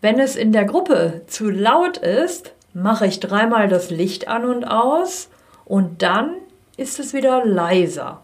Wenn es in der Gruppe zu laut ist, mache ich dreimal das Licht an und aus und dann ist es wieder leiser.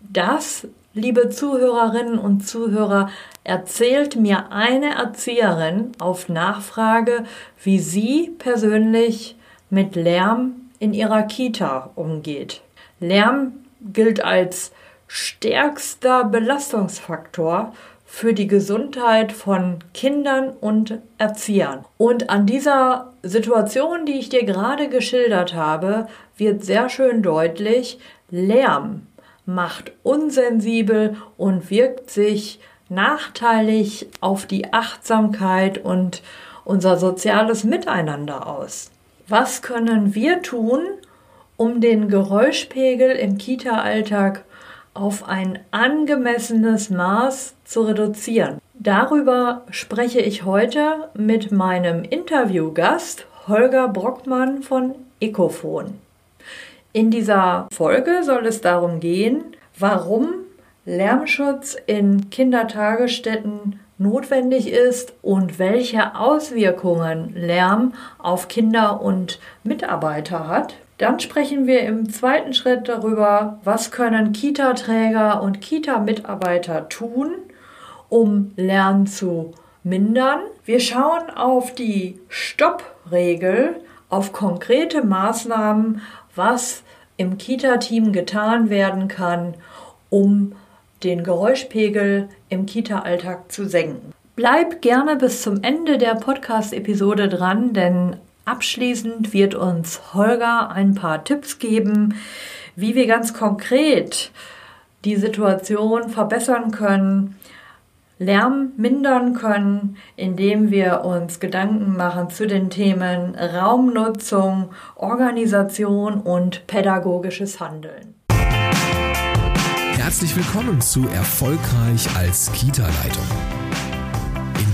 Das, liebe Zuhörerinnen und Zuhörer, erzählt mir eine Erzieherin auf Nachfrage, wie sie persönlich mit Lärm in ihrer Kita umgeht. Lärm gilt als stärkster Belastungsfaktor für die Gesundheit von Kindern und Erziehern. Und an dieser Situation, die ich dir gerade geschildert habe, wird sehr schön deutlich, Lärm macht unsensibel und wirkt sich nachteilig auf die Achtsamkeit und unser soziales Miteinander aus. Was können wir tun, um den Geräuschpegel im Kita-Alltag auf ein angemessenes Maß zu reduzieren. Darüber spreche ich heute mit meinem Interviewgast Holger Brockmann von Ecofon. In dieser Folge soll es darum gehen, warum Lärmschutz in Kindertagesstätten notwendig ist und welche Auswirkungen Lärm auf Kinder und Mitarbeiter hat. Dann sprechen wir im zweiten Schritt darüber, was können Kita-Träger und Kita-Mitarbeiter tun, um Lernen zu mindern. Wir schauen auf die Stoppregel, auf konkrete Maßnahmen, was im Kita-Team getan werden kann, um den Geräuschpegel im Kita-Alltag zu senken. Bleib gerne bis zum Ende der Podcast-Episode dran, denn Abschließend wird uns Holger ein paar Tipps geben, wie wir ganz konkret die Situation verbessern können, Lärm mindern können, indem wir uns Gedanken machen zu den Themen Raumnutzung, Organisation und pädagogisches Handeln. Herzlich willkommen zu Erfolgreich als Kita-Leitung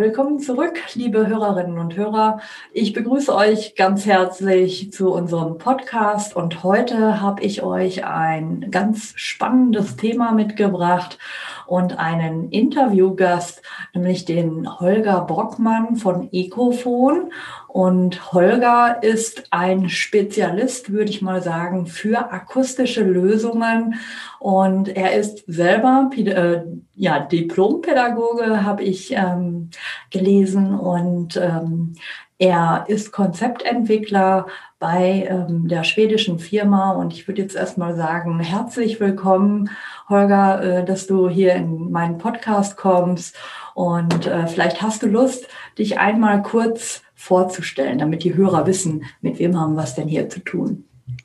Willkommen zurück, liebe Hörerinnen und Hörer. Ich begrüße euch ganz herzlich zu unserem Podcast und heute habe ich euch ein ganz spannendes Thema mitgebracht und einen Interviewgast, nämlich den Holger Brockmann von Ecofon. Und Holger ist ein Spezialist, würde ich mal sagen, für akustische Lösungen. Und er ist selber äh, ja, Diplompädagoge, habe ich ähm, gelesen. Und ähm, er ist Konzeptentwickler bei ähm, der schwedischen Firma. Und ich würde jetzt erstmal sagen, herzlich willkommen, Holger, äh, dass du hier in meinen Podcast kommst. Und äh, vielleicht hast du Lust, dich einmal kurz vorzustellen, damit die Hörer wissen, mit wem haben wir es denn hier zu tun.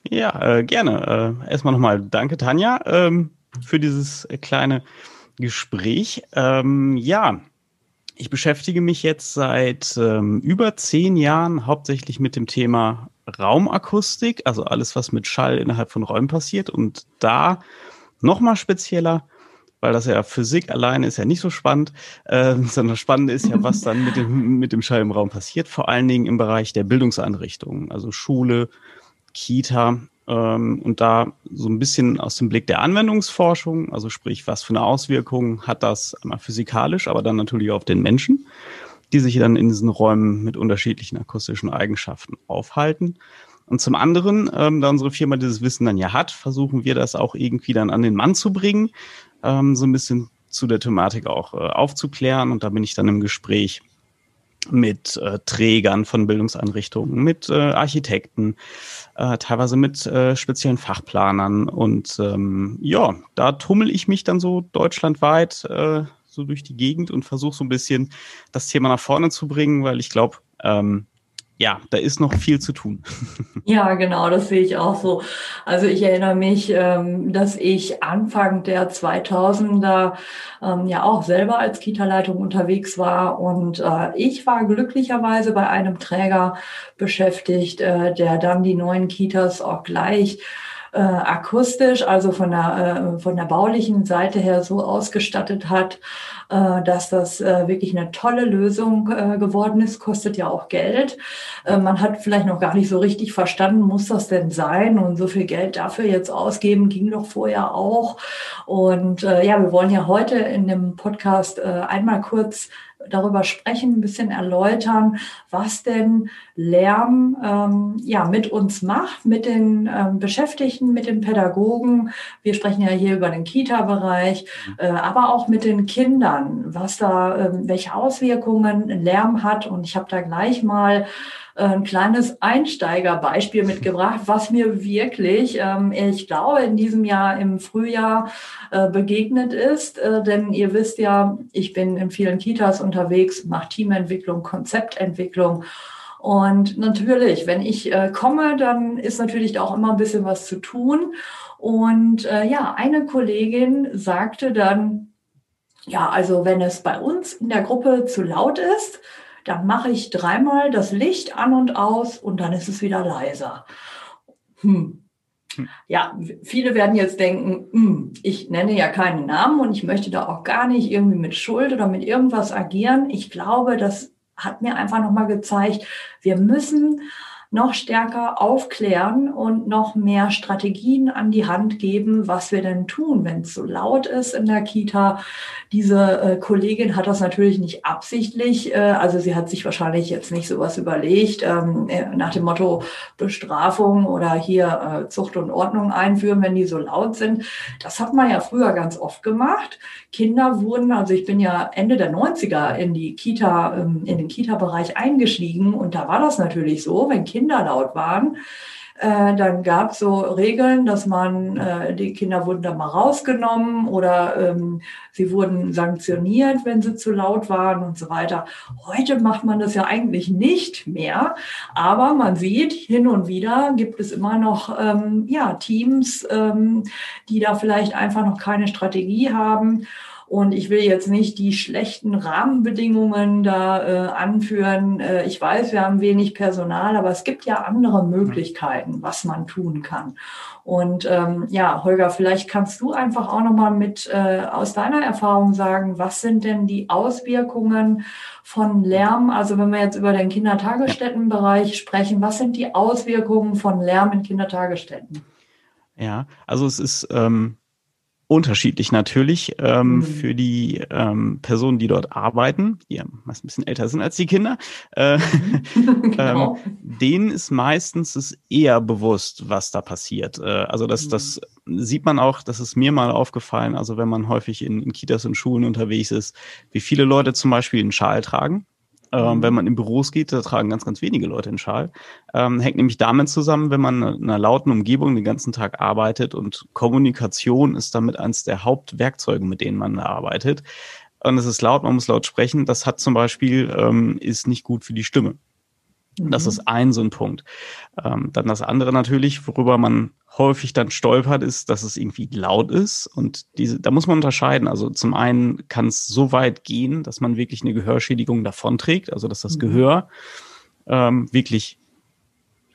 Ja, äh, gerne. Äh, erstmal nochmal danke, Tanja, ähm, für dieses kleine Gespräch. Ähm, ja, ich beschäftige mich jetzt seit ähm, über zehn Jahren hauptsächlich mit dem Thema Raumakustik, also alles, was mit Schall innerhalb von Räumen passiert. Und da nochmal spezieller weil das ja Physik alleine ist ja nicht so spannend, äh, sondern spannend ist ja, was dann mit dem, mit dem Schall im Raum passiert, vor allen Dingen im Bereich der Bildungseinrichtungen, also Schule, Kita ähm, und da so ein bisschen aus dem Blick der Anwendungsforschung, also sprich, was für eine Auswirkung hat das einmal physikalisch, aber dann natürlich auf den Menschen, die sich dann in diesen Räumen mit unterschiedlichen akustischen Eigenschaften aufhalten. Und zum anderen, ähm, da unsere Firma dieses Wissen dann ja hat, versuchen wir das auch irgendwie dann an den Mann zu bringen ähm, so ein bisschen zu der Thematik auch äh, aufzuklären. Und da bin ich dann im Gespräch mit äh, Trägern von Bildungseinrichtungen, mit äh, Architekten, äh, teilweise mit äh, speziellen Fachplanern. Und ähm, ja, da tummel ich mich dann so deutschlandweit äh, so durch die Gegend und versuche so ein bisschen das Thema nach vorne zu bringen, weil ich glaube, ähm, ja, da ist noch viel zu tun. Ja, genau, das sehe ich auch so. Also ich erinnere mich, ähm, dass ich Anfang der 2000er ähm, ja auch selber als Kita-Leitung unterwegs war und äh, ich war glücklicherweise bei einem Träger beschäftigt, äh, der dann die neuen Kitas auch gleich äh, akustisch, also von der, äh, von der baulichen Seite her so ausgestattet hat, äh, dass das äh, wirklich eine tolle Lösung äh, geworden ist, kostet ja auch Geld. Äh, man hat vielleicht noch gar nicht so richtig verstanden, muss das denn sein? Und so viel Geld dafür jetzt ausgeben, ging doch vorher auch. Und äh, ja, wir wollen ja heute in dem Podcast äh, einmal kurz darüber sprechen, ein bisschen erläutern, was denn Lärm ähm, ja mit uns macht, mit den ähm, Beschäftigten, mit den Pädagogen. Wir sprechen ja hier über den Kita-Bereich, äh, aber auch mit den Kindern, was da, äh, welche Auswirkungen Lärm hat. Und ich habe da gleich mal ein kleines Einsteigerbeispiel mitgebracht, was mir wirklich, ähm, ich glaube, in diesem Jahr im Frühjahr äh, begegnet ist. Äh, denn ihr wisst ja, ich bin in vielen Kitas unterwegs, mache Teamentwicklung, Konzeptentwicklung. Und natürlich, wenn ich äh, komme, dann ist natürlich auch immer ein bisschen was zu tun. Und äh, ja, eine Kollegin sagte dann, ja, also wenn es bei uns in der Gruppe zu laut ist, dann mache ich dreimal das Licht an und aus und dann ist es wieder leiser. Hm. hm. Ja, viele werden jetzt denken, hm, ich nenne ja keinen Namen und ich möchte da auch gar nicht irgendwie mit Schuld oder mit irgendwas agieren. Ich glaube, das hat mir einfach nochmal gezeigt, wir müssen noch stärker aufklären und noch mehr Strategien an die Hand geben, was wir denn tun, wenn es so laut ist in der Kita. Diese äh, Kollegin hat das natürlich nicht absichtlich, äh, also sie hat sich wahrscheinlich jetzt nicht sowas überlegt, ähm, äh, nach dem Motto Bestrafung oder hier äh, Zucht und Ordnung einführen, wenn die so laut sind. Das hat man ja früher ganz oft gemacht. Kinder wurden, also ich bin ja Ende der 90er in die Kita, ähm, in den Kita-Bereich eingestiegen und da war das natürlich so, wenn Kinder Kinder laut waren. Äh, dann gab es so Regeln, dass man, äh, die Kinder wurden dann mal rausgenommen oder ähm, sie wurden sanktioniert, wenn sie zu laut waren und so weiter. Heute macht man das ja eigentlich nicht mehr, aber man sieht, hin und wieder gibt es immer noch ähm, ja, Teams, ähm, die da vielleicht einfach noch keine Strategie haben. Und ich will jetzt nicht die schlechten Rahmenbedingungen da äh, anführen. Äh, ich weiß, wir haben wenig Personal, aber es gibt ja andere Möglichkeiten, was man tun kann. Und ähm, ja, Holger, vielleicht kannst du einfach auch nochmal mit äh, aus deiner Erfahrung sagen, was sind denn die Auswirkungen von Lärm? Also wenn wir jetzt über den Kindertagesstättenbereich sprechen, was sind die Auswirkungen von Lärm in Kindertagesstätten? Ja, also es ist ähm, unterschiedlich natürlich ähm, mhm. für die ähm, Personen, die dort arbeiten, die ja meist ein bisschen älter sind als die Kinder. Äh, mhm. genau. ähm, denen ist meistens es eher bewusst, was da passiert. Äh, also das, mhm. das sieht man auch, das ist mir mal aufgefallen, also wenn man häufig in, in Kitas und Schulen unterwegs ist, wie viele Leute zum Beispiel einen Schal tragen. Ähm, wenn mhm. man in Büros geht, da tragen ganz, ganz wenige Leute einen Schal. Ähm, hängt nämlich damit zusammen, wenn man in einer lauten Umgebung den ganzen Tag arbeitet und Kommunikation ist damit eines der Hauptwerkzeuge, mit denen man arbeitet. Und es ist laut, man muss laut sprechen. Das hat zum Beispiel, ähm, ist nicht gut für die Stimme. Das mhm. ist ein so ein Punkt. Ähm, dann das andere natürlich, worüber man häufig dann stolpert, ist, dass es irgendwie laut ist. Und diese, da muss man unterscheiden. Also zum einen kann es so weit gehen, dass man wirklich eine Gehörschädigung davonträgt, also dass das mhm. Gehör ähm, wirklich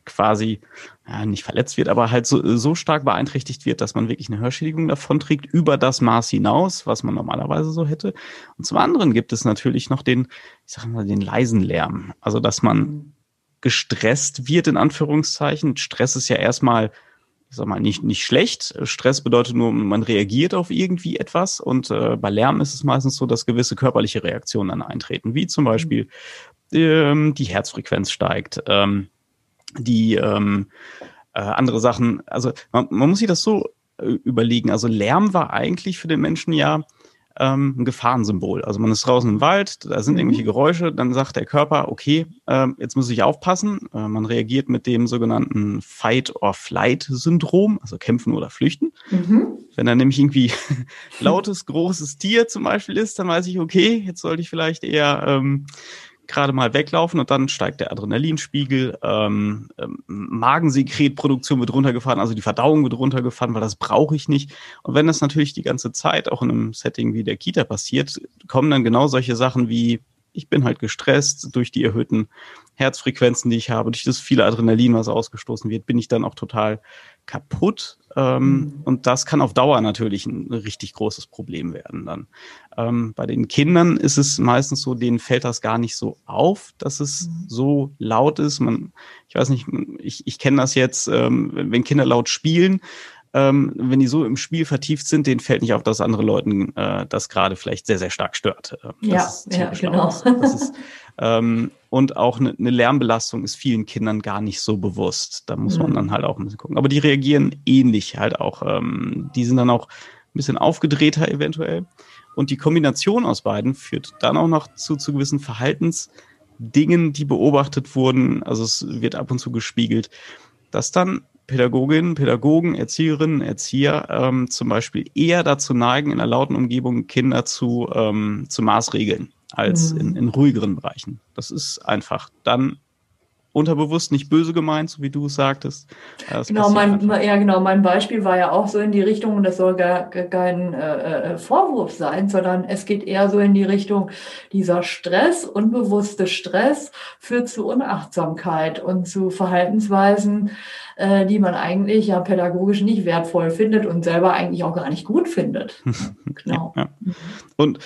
quasi ja, nicht verletzt wird, aber halt so, so stark beeinträchtigt wird, dass man wirklich eine Hörschädigung davonträgt, über das Maß hinaus, was man normalerweise so hätte. Und zum anderen gibt es natürlich noch den, ich sag mal, den leisen Lärm. Also dass man mhm gestresst wird, in Anführungszeichen. Stress ist ja erstmal, ich sag mal, nicht, nicht schlecht. Stress bedeutet nur, man reagiert auf irgendwie etwas. Und äh, bei Lärm ist es meistens so, dass gewisse körperliche Reaktionen dann eintreten, wie zum Beispiel ähm, die Herzfrequenz steigt, ähm, die ähm, äh, andere Sachen. Also man, man muss sich das so äh, überlegen. Also Lärm war eigentlich für den Menschen ja ähm, ein Gefahrensymbol. Also man ist draußen im Wald, da sind mhm. irgendwelche Geräusche, dann sagt der Körper, okay, äh, jetzt muss ich aufpassen. Äh, man reagiert mit dem sogenannten Fight-or-Flight-Syndrom, also kämpfen oder flüchten. Mhm. Wenn da nämlich irgendwie lautes, großes Tier zum Beispiel ist, dann weiß ich, okay, jetzt sollte ich vielleicht eher ähm, gerade mal weglaufen und dann steigt der Adrenalinspiegel, ähm, ähm, Magensekretproduktion wird runtergefahren, also die Verdauung wird runtergefahren, weil das brauche ich nicht. Und wenn das natürlich die ganze Zeit auch in einem Setting wie der Kita passiert, kommen dann genau solche Sachen wie ich bin halt gestresst durch die erhöhten Herzfrequenzen, die ich habe, durch das viele Adrenalin, was ausgestoßen wird, bin ich dann auch total kaputt. Ähm, mhm. Und das kann auf Dauer natürlich ein richtig großes Problem werden dann. Ähm, bei den Kindern ist es meistens so, denen fällt das gar nicht so auf, dass es mhm. so laut ist. Man, ich weiß nicht, ich, ich kenne das jetzt, ähm, wenn Kinder laut spielen, ähm, wenn die so im Spiel vertieft sind, denen fällt nicht auf, dass andere Leuten äh, das gerade vielleicht sehr, sehr stark stört. Äh, ja, ja, genau. Ist, ähm, und auch eine, eine Lärmbelastung ist vielen Kindern gar nicht so bewusst. Da muss man mhm. dann halt auch ein bisschen gucken. Aber die reagieren ähnlich halt auch. Ähm, die sind dann auch ein bisschen aufgedrehter eventuell. Und die Kombination aus beiden führt dann auch noch zu, zu gewissen Verhaltensdingen, die beobachtet wurden. Also es wird ab und zu gespiegelt, dass dann Pädagoginnen, Pädagogen, Erzieherinnen, Erzieher ähm, zum Beispiel eher dazu neigen, in einer lauten Umgebung Kinder zu, ähm, zu maßregeln als mhm. in, in ruhigeren Bereichen. Das ist einfach dann unterbewusst nicht böse gemeint, so wie du es sagtest. Das genau, mein, ja, genau, mein Beispiel war ja auch so in die Richtung, und das soll gar, gar kein äh, äh, Vorwurf sein, sondern es geht eher so in die Richtung, dieser Stress, unbewusste Stress führt zu Unachtsamkeit und zu Verhaltensweisen, äh, die man eigentlich ja pädagogisch nicht wertvoll findet und selber eigentlich auch gar nicht gut findet. genau. Ja, ja. Und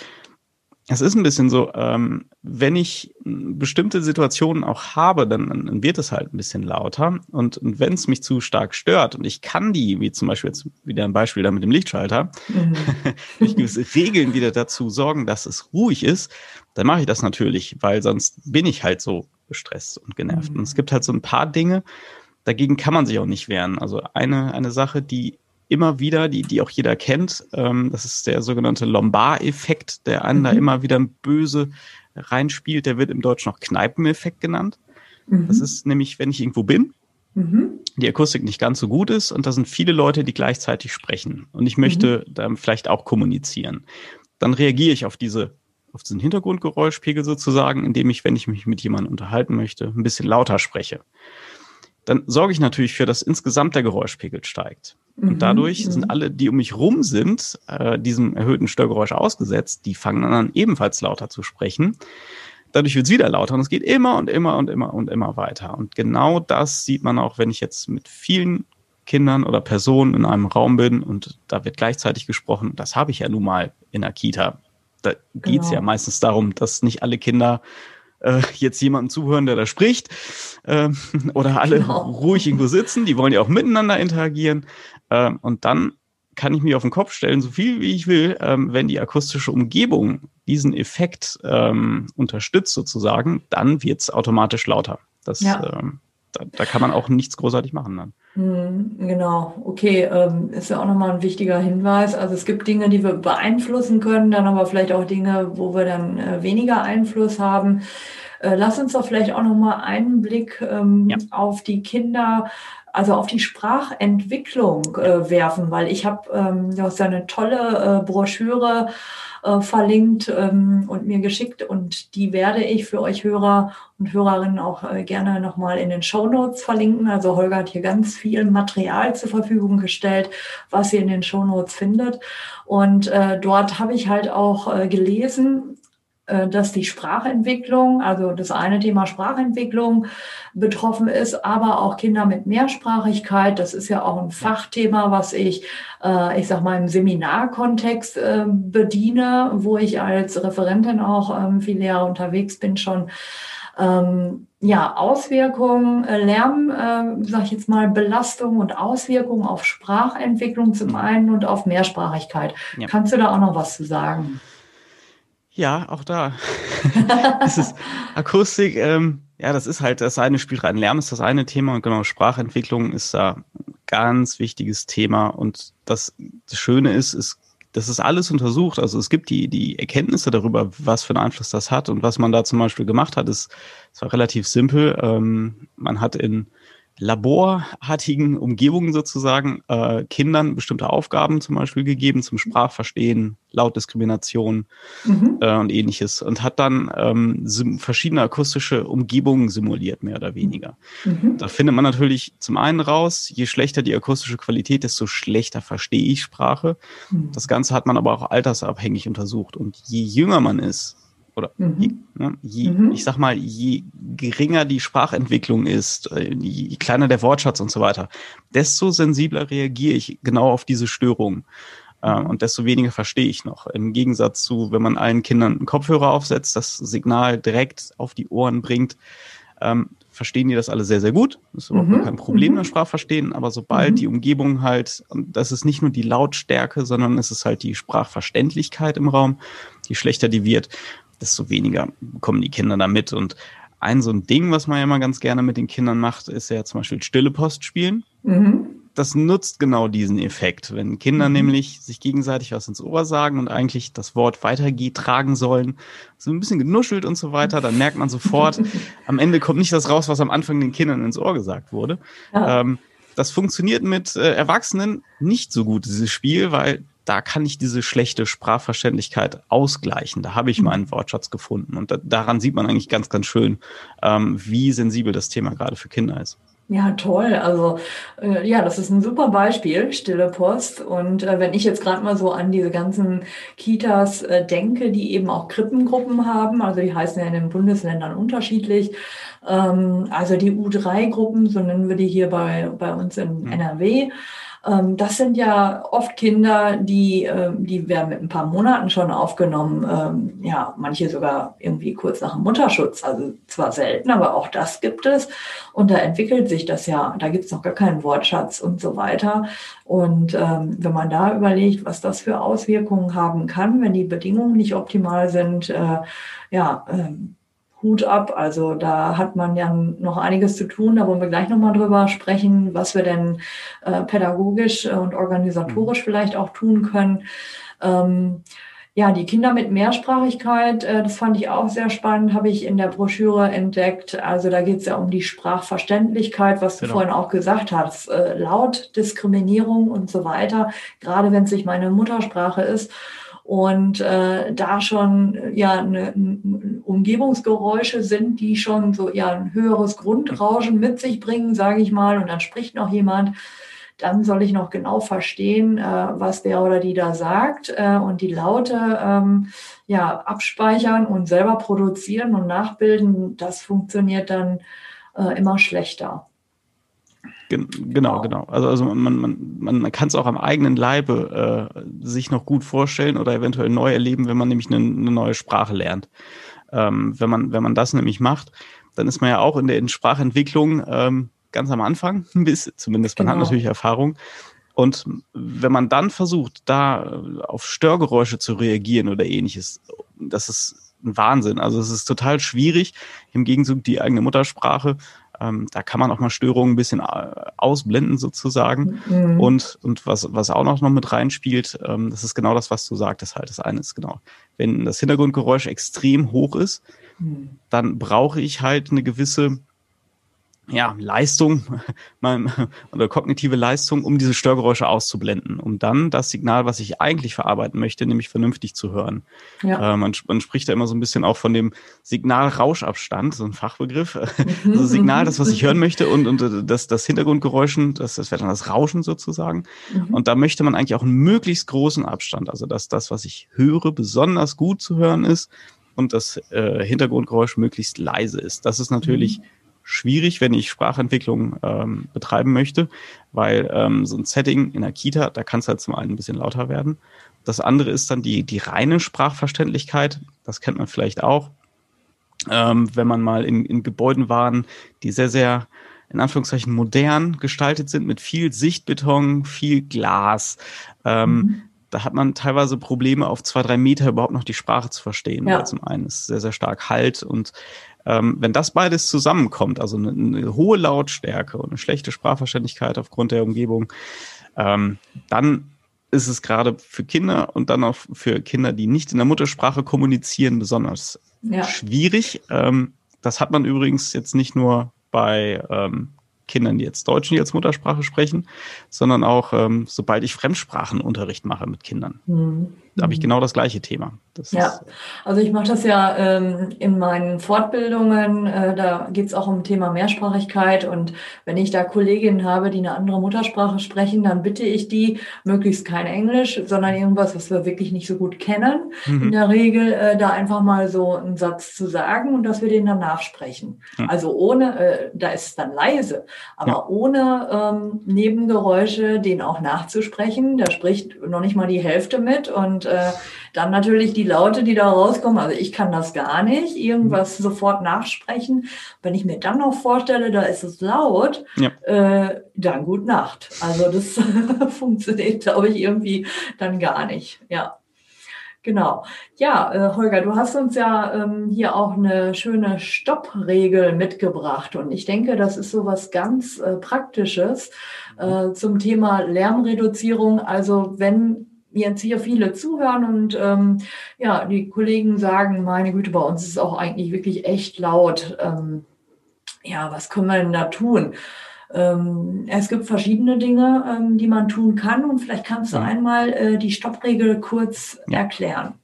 es ist ein bisschen so, ähm, wenn ich bestimmte Situationen auch habe, dann, dann wird es halt ein bisschen lauter. Und, und wenn es mich zu stark stört und ich kann die, wie zum Beispiel jetzt wieder ein Beispiel da mit dem Lichtschalter, mhm. durch gewisse Regeln wieder dazu sorgen, dass es ruhig ist, dann mache ich das natürlich, weil sonst bin ich halt so gestresst und genervt. Mhm. Und es gibt halt so ein paar Dinge, dagegen kann man sich auch nicht wehren. Also eine, eine Sache, die immer wieder, die, die auch jeder kennt. Ähm, das ist der sogenannte Lombard-Effekt, der einen mhm. da immer wieder böse reinspielt. Der wird im Deutschen noch Kneipeneffekt genannt. Mhm. Das ist nämlich, wenn ich irgendwo bin, mhm. die Akustik nicht ganz so gut ist und da sind viele Leute, die gleichzeitig sprechen und ich möchte mhm. dann vielleicht auch kommunizieren. Dann reagiere ich auf diese auf diesen Hintergrundgeräuschpegel sozusagen, indem ich, wenn ich mich mit jemandem unterhalten möchte, ein bisschen lauter spreche dann sorge ich natürlich für, dass insgesamt der Geräuschpegel steigt. Und mhm, dadurch mhm. sind alle, die um mich rum sind, äh, diesem erhöhten Störgeräusch ausgesetzt, die fangen dann ebenfalls lauter zu sprechen. Dadurch wird es wieder lauter und es geht immer und immer und immer und immer weiter. Und genau das sieht man auch, wenn ich jetzt mit vielen Kindern oder Personen in einem Raum bin und da wird gleichzeitig gesprochen. Das habe ich ja nun mal in der Kita. Da geht es genau. ja meistens darum, dass nicht alle Kinder äh, jetzt jemanden zuhören, der da spricht, äh, oder alle genau. ruhig irgendwo sitzen, die wollen ja auch miteinander interagieren. Äh, und dann kann ich mich auf den Kopf stellen, so viel wie ich will, ähm, wenn die akustische Umgebung diesen Effekt ähm, unterstützt sozusagen, dann wird es automatisch lauter. Das, ja. ähm, da, da, kann man auch nichts großartig machen dann. Hm, genau, okay, ähm, ist ja auch nochmal ein wichtiger Hinweis. Also es gibt Dinge, die wir beeinflussen können, dann aber vielleicht auch Dinge, wo wir dann äh, weniger Einfluss haben. Äh, lass uns doch vielleicht auch nochmal einen Blick ähm, ja. auf die Kinder, also auf die Sprachentwicklung äh, werfen, weil ich habe, ähm, du hast ja eine tolle Broschüre äh, verlinkt ähm, und mir geschickt und die werde ich für euch Hörer und Hörerinnen auch äh, gerne nochmal in den Show Notes verlinken. Also Holger hat hier ganz viel Material zur Verfügung gestellt, was ihr in den Show Notes findet. Und äh, dort habe ich halt auch äh, gelesen, dass die Sprachentwicklung, also das eine Thema Sprachentwicklung betroffen ist, aber auch Kinder mit Mehrsprachigkeit. Das ist ja auch ein Fachthema, was ich, äh, ich sag mal, im Seminarkontext äh, bediene, wo ich als Referentin auch ähm, viel Lehrer unterwegs bin schon. Ähm, ja, Auswirkungen, Lärm, äh, sag ich jetzt mal, Belastung und Auswirkungen auf Sprachentwicklung zum mhm. einen und auf Mehrsprachigkeit. Ja. Kannst du da auch noch was zu sagen? Ja, auch da. das ist Akustik, ähm, ja, das ist halt das eine spielt rein. Lärm ist das eine Thema und genau, Sprachentwicklung ist da ein ganz wichtiges Thema. Und das, das Schöne ist, ist, das ist alles untersucht. Also es gibt die, die Erkenntnisse darüber, was für einen Einfluss das hat und was man da zum Beispiel gemacht hat, ist, es war relativ simpel. Ähm, man hat in laborartigen Umgebungen sozusagen äh, Kindern bestimmte Aufgaben zum Beispiel gegeben zum Sprachverstehen, Lautdiskrimination mhm. äh, und ähnliches und hat dann ähm, verschiedene akustische Umgebungen simuliert, mehr oder weniger. Mhm. Da findet man natürlich zum einen raus, je schlechter die akustische Qualität, desto schlechter verstehe ich Sprache. Mhm. Das Ganze hat man aber auch altersabhängig untersucht und je jünger man ist, oder mhm. je, ne, je mhm. ich sag mal, je geringer die Sprachentwicklung ist, äh, je kleiner der Wortschatz und so weiter, desto sensibler reagiere ich genau auf diese Störungen. Äh, und desto weniger verstehe ich noch. Im Gegensatz zu, wenn man allen Kindern einen Kopfhörer aufsetzt, das Signal direkt auf die Ohren bringt, ähm, verstehen die das alle sehr, sehr gut. Das ist überhaupt mhm. kein Problem, mhm. das Sprachverstehen. Aber sobald mhm. die Umgebung halt, das ist nicht nur die Lautstärke, sondern es ist halt die Sprachverständlichkeit im Raum, die schlechter die wird, desto weniger kommen die Kinder damit. Und ein so ein Ding, was man ja immer ganz gerne mit den Kindern macht, ist ja zum Beispiel Stille Post spielen. Mhm. Das nutzt genau diesen Effekt. Wenn Kinder mhm. nämlich sich gegenseitig was ins Ohr sagen und eigentlich das Wort weitergeht, tragen sollen, so ein bisschen genuschelt und so weiter, dann merkt man sofort, am Ende kommt nicht das raus, was am Anfang den Kindern ins Ohr gesagt wurde. Ja. Ähm, das funktioniert mit äh, Erwachsenen nicht so gut, dieses Spiel, weil da kann ich diese schlechte Sprachverständlichkeit ausgleichen. Da habe ich mhm. meinen Wortschatz gefunden. Und da, daran sieht man eigentlich ganz, ganz schön, ähm, wie sensibel das Thema gerade für Kinder ist. Ja, toll. Also äh, ja, das ist ein super Beispiel, Stille Post. Und äh, wenn ich jetzt gerade mal so an diese ganzen Kitas äh, denke, die eben auch Krippengruppen haben, also die heißen ja in den Bundesländern unterschiedlich. Ähm, also die U3-Gruppen, so nennen wir die hier bei, bei uns in mhm. NRW. Das sind ja oft Kinder, die, ähm, die werden mit ein paar Monaten schon aufgenommen. Ähm, ja, manche sogar irgendwie kurz nach dem Mutterschutz. Also zwar selten, aber auch das gibt es. Und da entwickelt sich das ja. Da gibt es noch gar keinen Wortschatz und so weiter. Und ähm, wenn man da überlegt, was das für Auswirkungen haben kann, wenn die Bedingungen nicht optimal sind, äh, ja, ähm, Hut ab. Also da hat man ja noch einiges zu tun. Da wollen wir gleich nochmal drüber sprechen, was wir denn äh, pädagogisch und organisatorisch mhm. vielleicht auch tun können. Ähm, ja, die Kinder mit Mehrsprachigkeit, äh, das fand ich auch sehr spannend, habe ich in der Broschüre entdeckt. Also da geht es ja um die Sprachverständlichkeit, was du genau. vorhin auch gesagt hast, äh, laut Diskriminierung und so weiter, gerade wenn es nicht meine Muttersprache ist und äh, da schon ja ne, Umgebungsgeräusche sind, die schon so ja ein höheres Grundrauschen mit sich bringen, sage ich mal, und dann spricht noch jemand, dann soll ich noch genau verstehen, äh, was der oder die da sagt äh, und die Laute ähm, ja abspeichern und selber produzieren und nachbilden. Das funktioniert dann äh, immer schlechter. Genau, genau. Also, also man, man, man kann es auch am eigenen Leibe äh, sich noch gut vorstellen oder eventuell neu erleben, wenn man nämlich eine, eine neue Sprache lernt. Ähm, wenn, man, wenn man das nämlich macht, dann ist man ja auch in der Sprachentwicklung ähm, ganz am Anfang, bis, zumindest man genau. hat natürlich Erfahrung. Und wenn man dann versucht, da äh, auf Störgeräusche zu reagieren oder ähnliches, das ist ein Wahnsinn. Also es ist total schwierig, im Gegenzug die eigene Muttersprache ähm, da kann man auch mal Störungen ein bisschen äh, ausblenden sozusagen. Mhm. Und, und was, was auch noch, noch mit reinspielt, ähm, das ist genau das, was du sagtest halt. Das eine ist genau, wenn das Hintergrundgeräusch extrem hoch ist, mhm. dann brauche ich halt eine gewisse ja, Leistung oder kognitive Leistung, um diese Störgeräusche auszublenden, um dann das Signal, was ich eigentlich verarbeiten möchte, nämlich vernünftig zu hören. Ja. Äh, man, man, spricht da immer so ein bisschen auch von dem Signalrauschabstand, so ein Fachbegriff. Mhm. also Signal, das, was ich hören möchte und, und äh, das, das Hintergrundgeräuschen, das, das wäre dann das Rauschen sozusagen. Mhm. Und da möchte man eigentlich auch einen möglichst großen Abstand, also dass das, was ich höre, besonders gut zu hören ist und das äh, Hintergrundgeräusch möglichst leise ist. Das ist natürlich mhm schwierig, wenn ich Sprachentwicklung ähm, betreiben möchte, weil ähm, so ein Setting in der Kita, da kann es halt zum einen ein bisschen lauter werden. Das andere ist dann die, die reine Sprachverständlichkeit. Das kennt man vielleicht auch. Ähm, wenn man mal in, in Gebäuden waren, die sehr, sehr in Anführungszeichen modern gestaltet sind, mit viel Sichtbeton, viel Glas. Ähm, mhm. Da hat man teilweise Probleme, auf zwei, drei Meter überhaupt noch die Sprache zu verstehen. Ja. Weil zum einen ist sehr, sehr stark Halt und ähm, wenn das beides zusammenkommt, also eine, eine, hohe Lautstärke und eine schlechte Sprachverständlichkeit aufgrund der Umgebung, ähm, dann ist es gerade für Kinder und dann auch für Kinder, die nicht in der Muttersprache kommunizieren, besonders ja. schwierig. Ähm, das hat man übrigens jetzt nicht nur bei ähm, Kindern, die jetzt Deutsch nicht als Muttersprache sprechen, sondern auch, ähm, sobald ich Fremdsprachenunterricht mache mit Kindern. Mhm. Habe ich genau das gleiche Thema. Das ja, also ich mache das ja ähm, in meinen Fortbildungen, äh, da geht es auch um Thema Mehrsprachigkeit und wenn ich da Kolleginnen habe, die eine andere Muttersprache sprechen, dann bitte ich die, möglichst kein Englisch, sondern irgendwas, was wir wirklich nicht so gut kennen, mhm. in der Regel äh, da einfach mal so einen Satz zu sagen und dass wir den dann nachsprechen. Mhm. Also ohne, äh, da ist es dann leise, aber ja. ohne ähm, Nebengeräusche den auch nachzusprechen. Da spricht noch nicht mal die Hälfte mit und äh, dann natürlich die Laute, die da rauskommen. Also ich kann das gar nicht, irgendwas mhm. sofort nachsprechen. Wenn ich mir dann noch vorstelle, da ist es laut, ja. äh, dann gut Nacht. Also das funktioniert, glaube ich, irgendwie dann gar nicht. Ja. Genau. Ja, äh, Holger, du hast uns ja ähm, hier auch eine schöne Stoppregel mitgebracht und ich denke, das ist so was ganz äh, Praktisches äh, zum Thema Lärmreduzierung. Also wenn jetzt hier viele zuhören und ähm, ja, die Kollegen sagen, meine Güte, bei uns ist es auch eigentlich wirklich echt laut. Ähm, ja, was können wir denn da tun? Ähm, es gibt verschiedene Dinge, ähm, die man tun kann und vielleicht kannst du ja. einmal äh, die Stoppregel kurz ja. erklären.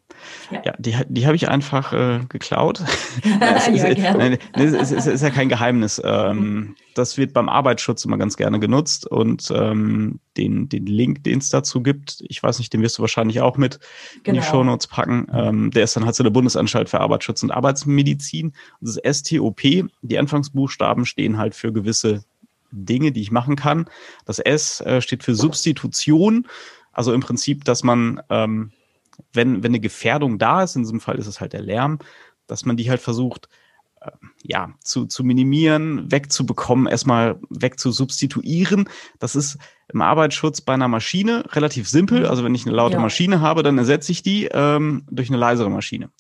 Ja, ja die, die habe ich einfach äh, geklaut. es, ja, ist, nein, es, ist, ist, ja kein Geheimnis. Ähm, das wird beim Arbeitsschutz immer ganz gerne genutzt und ähm, den, den Link, den es dazu gibt, ich weiß nicht, den wirst du wahrscheinlich auch mit genau. in die genau. Shownotes packen. Ähm, der ist dann halt so der Bundesanstalt für Arbeitsschutz und Arbeitsmedizin. Das ist STOP. Die Anfangsbuchstaben stehen halt für gewisse Dinge, die ich machen kann. Das S äh, steht für Substitution. Also im Prinzip, dass man ähm, wenn, wenn eine Gefährdung da ist, in diesem Fall ist es halt der Lärm, dass man die halt versucht, äh, ja, zu, zu minimieren, wegzubekommen, erstmal wegzusubstituieren. Das ist im Arbeitsschutz bei einer Maschine relativ simpel. Also wenn ich eine laute ja. Maschine habe, dann ersetze ich die ähm, durch eine leisere Maschine.